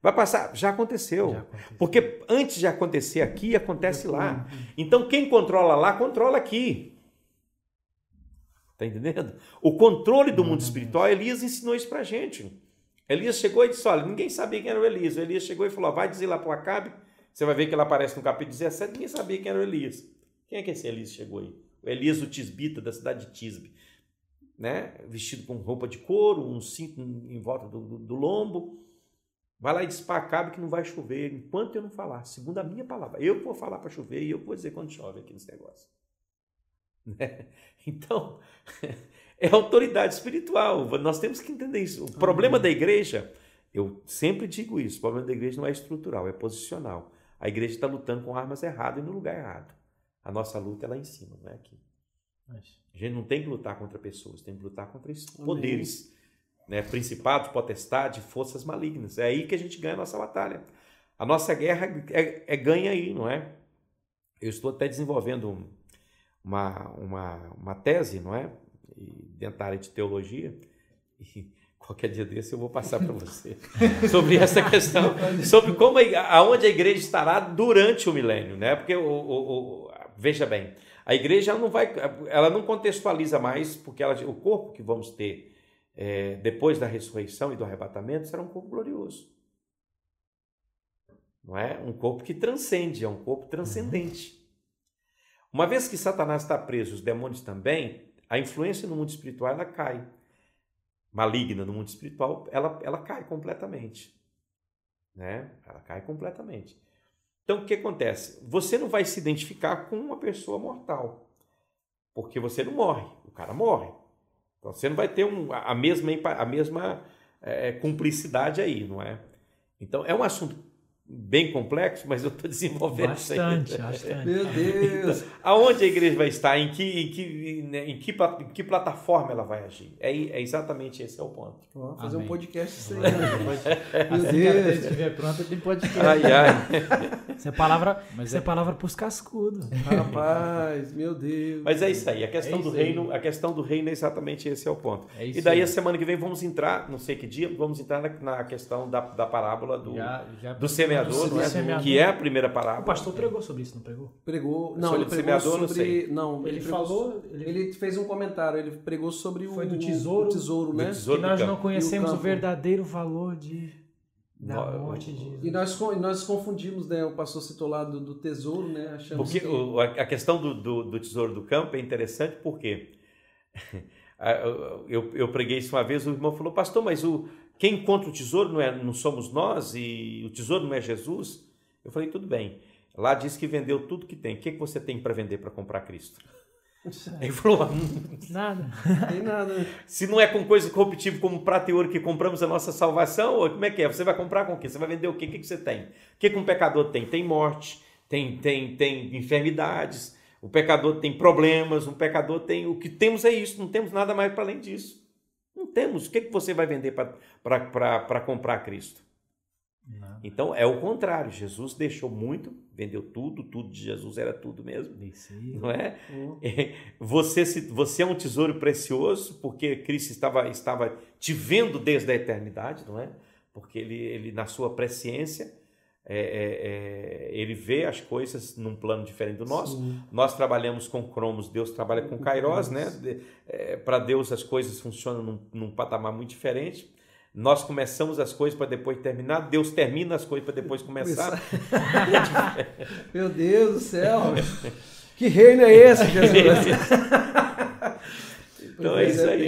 Vai passar? Já aconteceu. Já aconteceu. Porque antes de acontecer aqui, acontece lá. Então quem controla lá, controla aqui. Está entendendo? O controle do mundo espiritual, Elias ensinou isso para a gente. Elias chegou e disse: Olha, ninguém sabia quem era o Elias. O Elias chegou e falou: Vai dizer lá para o Acabe. Você vai ver que ele aparece no capítulo 17. Ninguém sabia quem era o Elias. Quem é que esse Elias chegou aí? O Elias, o Tisbita, da cidade de Tisbe. Né? Vestido com roupa de couro, um cinto em volta do, do, do lombo Vai lá e diz para Acabe que não vai chover enquanto eu não falar, segundo a minha palavra. Eu vou falar para chover e eu vou dizer quando chove aqui nesse negócio. [laughs] Né? Então, [laughs] é autoridade espiritual. Nós temos que entender isso. O problema da igreja, eu sempre digo isso: o problema da igreja não é estrutural, é posicional. A igreja está lutando com armas erradas e no lugar errado. A nossa luta é lá em cima, não é aqui. A gente não tem que lutar contra pessoas, tem que lutar contra esses poderes né? principados, potestade, forças malignas. É aí que a gente ganha a nossa batalha. A nossa guerra é, é ganha aí, não é? Eu estou até desenvolvendo uma, uma, uma tese, não é? Dentro da área de teologia. E [laughs] qualquer dia desse eu vou passar para você [laughs] sobre essa questão, sobre como a, aonde a igreja estará durante o milênio, né? Porque o, o, o veja bem, a igreja não vai, ela não contextualiza mais, porque ela, o corpo que vamos ter é, depois da ressurreição e do arrebatamento, será um corpo glorioso. Não é? Um corpo que transcende, é um corpo transcendente. Uma vez que Satanás está preso, os demônios também, a influência no mundo espiritual ela cai. Maligna no mundo espiritual, ela, ela cai completamente. Né? Ela cai completamente. Então, o que acontece? Você não vai se identificar com uma pessoa mortal, porque você não morre, o cara morre. Então você não vai ter um, a mesma, a mesma é, cumplicidade aí, não é? Então é um assunto bem complexo, mas eu estou [laughs] desenvolvendo bastante, isso aí. Bastante, Meu Deus! Então, aonde a igreja vai estar? Em que, em que, né, em que, em que plataforma ela vai agir? É, é exatamente esse é o ponto. Vamos fazer Amém. um podcast isso aí. Meu Deus! Se estiver pronto, tem podcast. Ai, ai. Isso é palavra, mas isso é, é palavra para os cascudos. Rapaz, meu Deus! Mas é isso aí. A questão, é do, reino, a questão do reino é exatamente esse é o ponto. É e daí aí. a semana que vem vamos entrar, não sei que dia, vamos entrar na, na questão da, da parábola do, já, já do semeador semeador, não é? Semeador. que é a primeira parábola. O pastor pregou sobre isso, não pregou? Pregou. Não, ele pregou semeador, sobre. Não, não ele, ele falou. Ele... ele... fez um comentário, ele pregou sobre Foi o. do tesouro. O tesouro, né? Tesouro que nós não conhecemos o, o, verdadeiro valor de. Da morte de Jesus. E nós, nós confundimos, né? O pastor citou lá do, do tesouro, né? Achamos porque que... a questão do, do, do tesouro do campo é interessante porque [laughs] eu, eu preguei isso uma vez, o irmão falou, pastor, mas o, quem encontra o tesouro não, é, não somos nós e o tesouro não é Jesus? Eu falei, tudo bem. Lá diz que vendeu tudo que tem. O que, que você tem para vender para comprar Cristo? Ele falou, nada. Tem nada. Se não é com coisa corruptível como prata e ouro que compramos a nossa salvação, como é que é? Você vai comprar com o quê? Você vai vender o quê? O que, que você tem? O que, que um pecador tem? Tem morte, tem, tem, tem enfermidades, o pecador tem problemas, um pecador tem. O que temos é isso, não temos nada mais para além disso. Não temos. O que, que você vai vender para comprar Cristo? Nada. Então é o contrário. Jesus deixou muito, vendeu tudo, tudo de Jesus era tudo mesmo. Não é? Hum. Você, se- você é um tesouro precioso porque Cristo estava, estava te vendo desde a eternidade, não é? Porque ele, ele na sua presciência, é, é, é, ele vê as coisas num plano diferente do nosso. Sim. Nós trabalhamos com cromos, Deus trabalha com kairos, né? Para Deus as coisas funcionam num, num patamar muito diferente. Nós começamos as coisas para depois terminar, Deus termina as coisas para depois começar. [laughs] Meu Deus do céu. Que reino é esse, Jesus? [laughs] Então é Pois isso aí.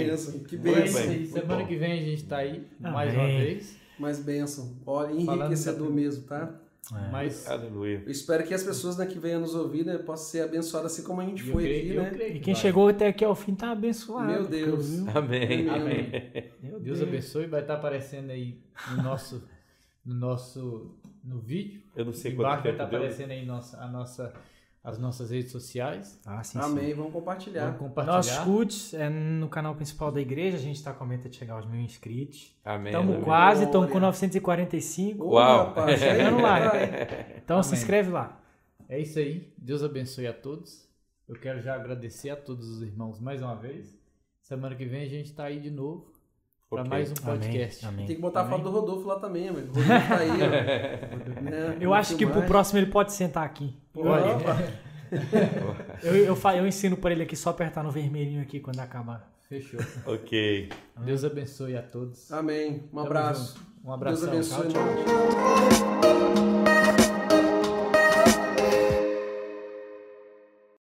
Que É isso bênção. Semana que vem a gente tá aí Amém. mais uma vez. Mais bênção. Olha, enriquecedor mesmo, tá? É. Mas Aleluia. Eu espero que as pessoas né, que venham nos ouvir né, possam ser abençoadas assim como a gente eu foi creio- aqui, né? creio E que quem vai. chegou até aqui ao fim tá abençoado. Meu Deus. viu? Amém. Amém. Meu Deus abençoe, vai estar aparecendo aí no nosso, no nosso, no vídeo. Eu não sei quanto Embaixo vai tempo estar aparecendo aí nossa, a nossa, as nossas redes sociais. Ah, sim, Amém. Vamos compartilhar. Vamos compartilhar. Nossos cultos é no canal principal da igreja. A gente tá com a meta de chegar aos mil inscritos. Amém. Estamos Amém. quase, estamos com Glória. 945. Ô, Uau. rapaz, Chegando lá. vai. Então se Amém. inscreve lá. É isso aí. Deus abençoe a todos. Eu quero já agradecer a todos os irmãos mais uma vez. Semana que vem a gente está aí de novo para Ok. mais um podcast. Amém. Tem que botar a Amém. foto do Rodolfo lá também, amigo. O Rodolfo tá aí, ó. [laughs] Né, Eu acho que pro filmagem. próximo ele pode sentar aqui. Olha, [laughs] Eu, eu, fa- eu ensino por ele aqui só apertar no vermelhinho aqui quando acabar. Fechou. Ok. Deus abençoe a todos. Amém. Um Tamo abraço. junto. Um abraço. Deus abençoe. Tchau, tchau.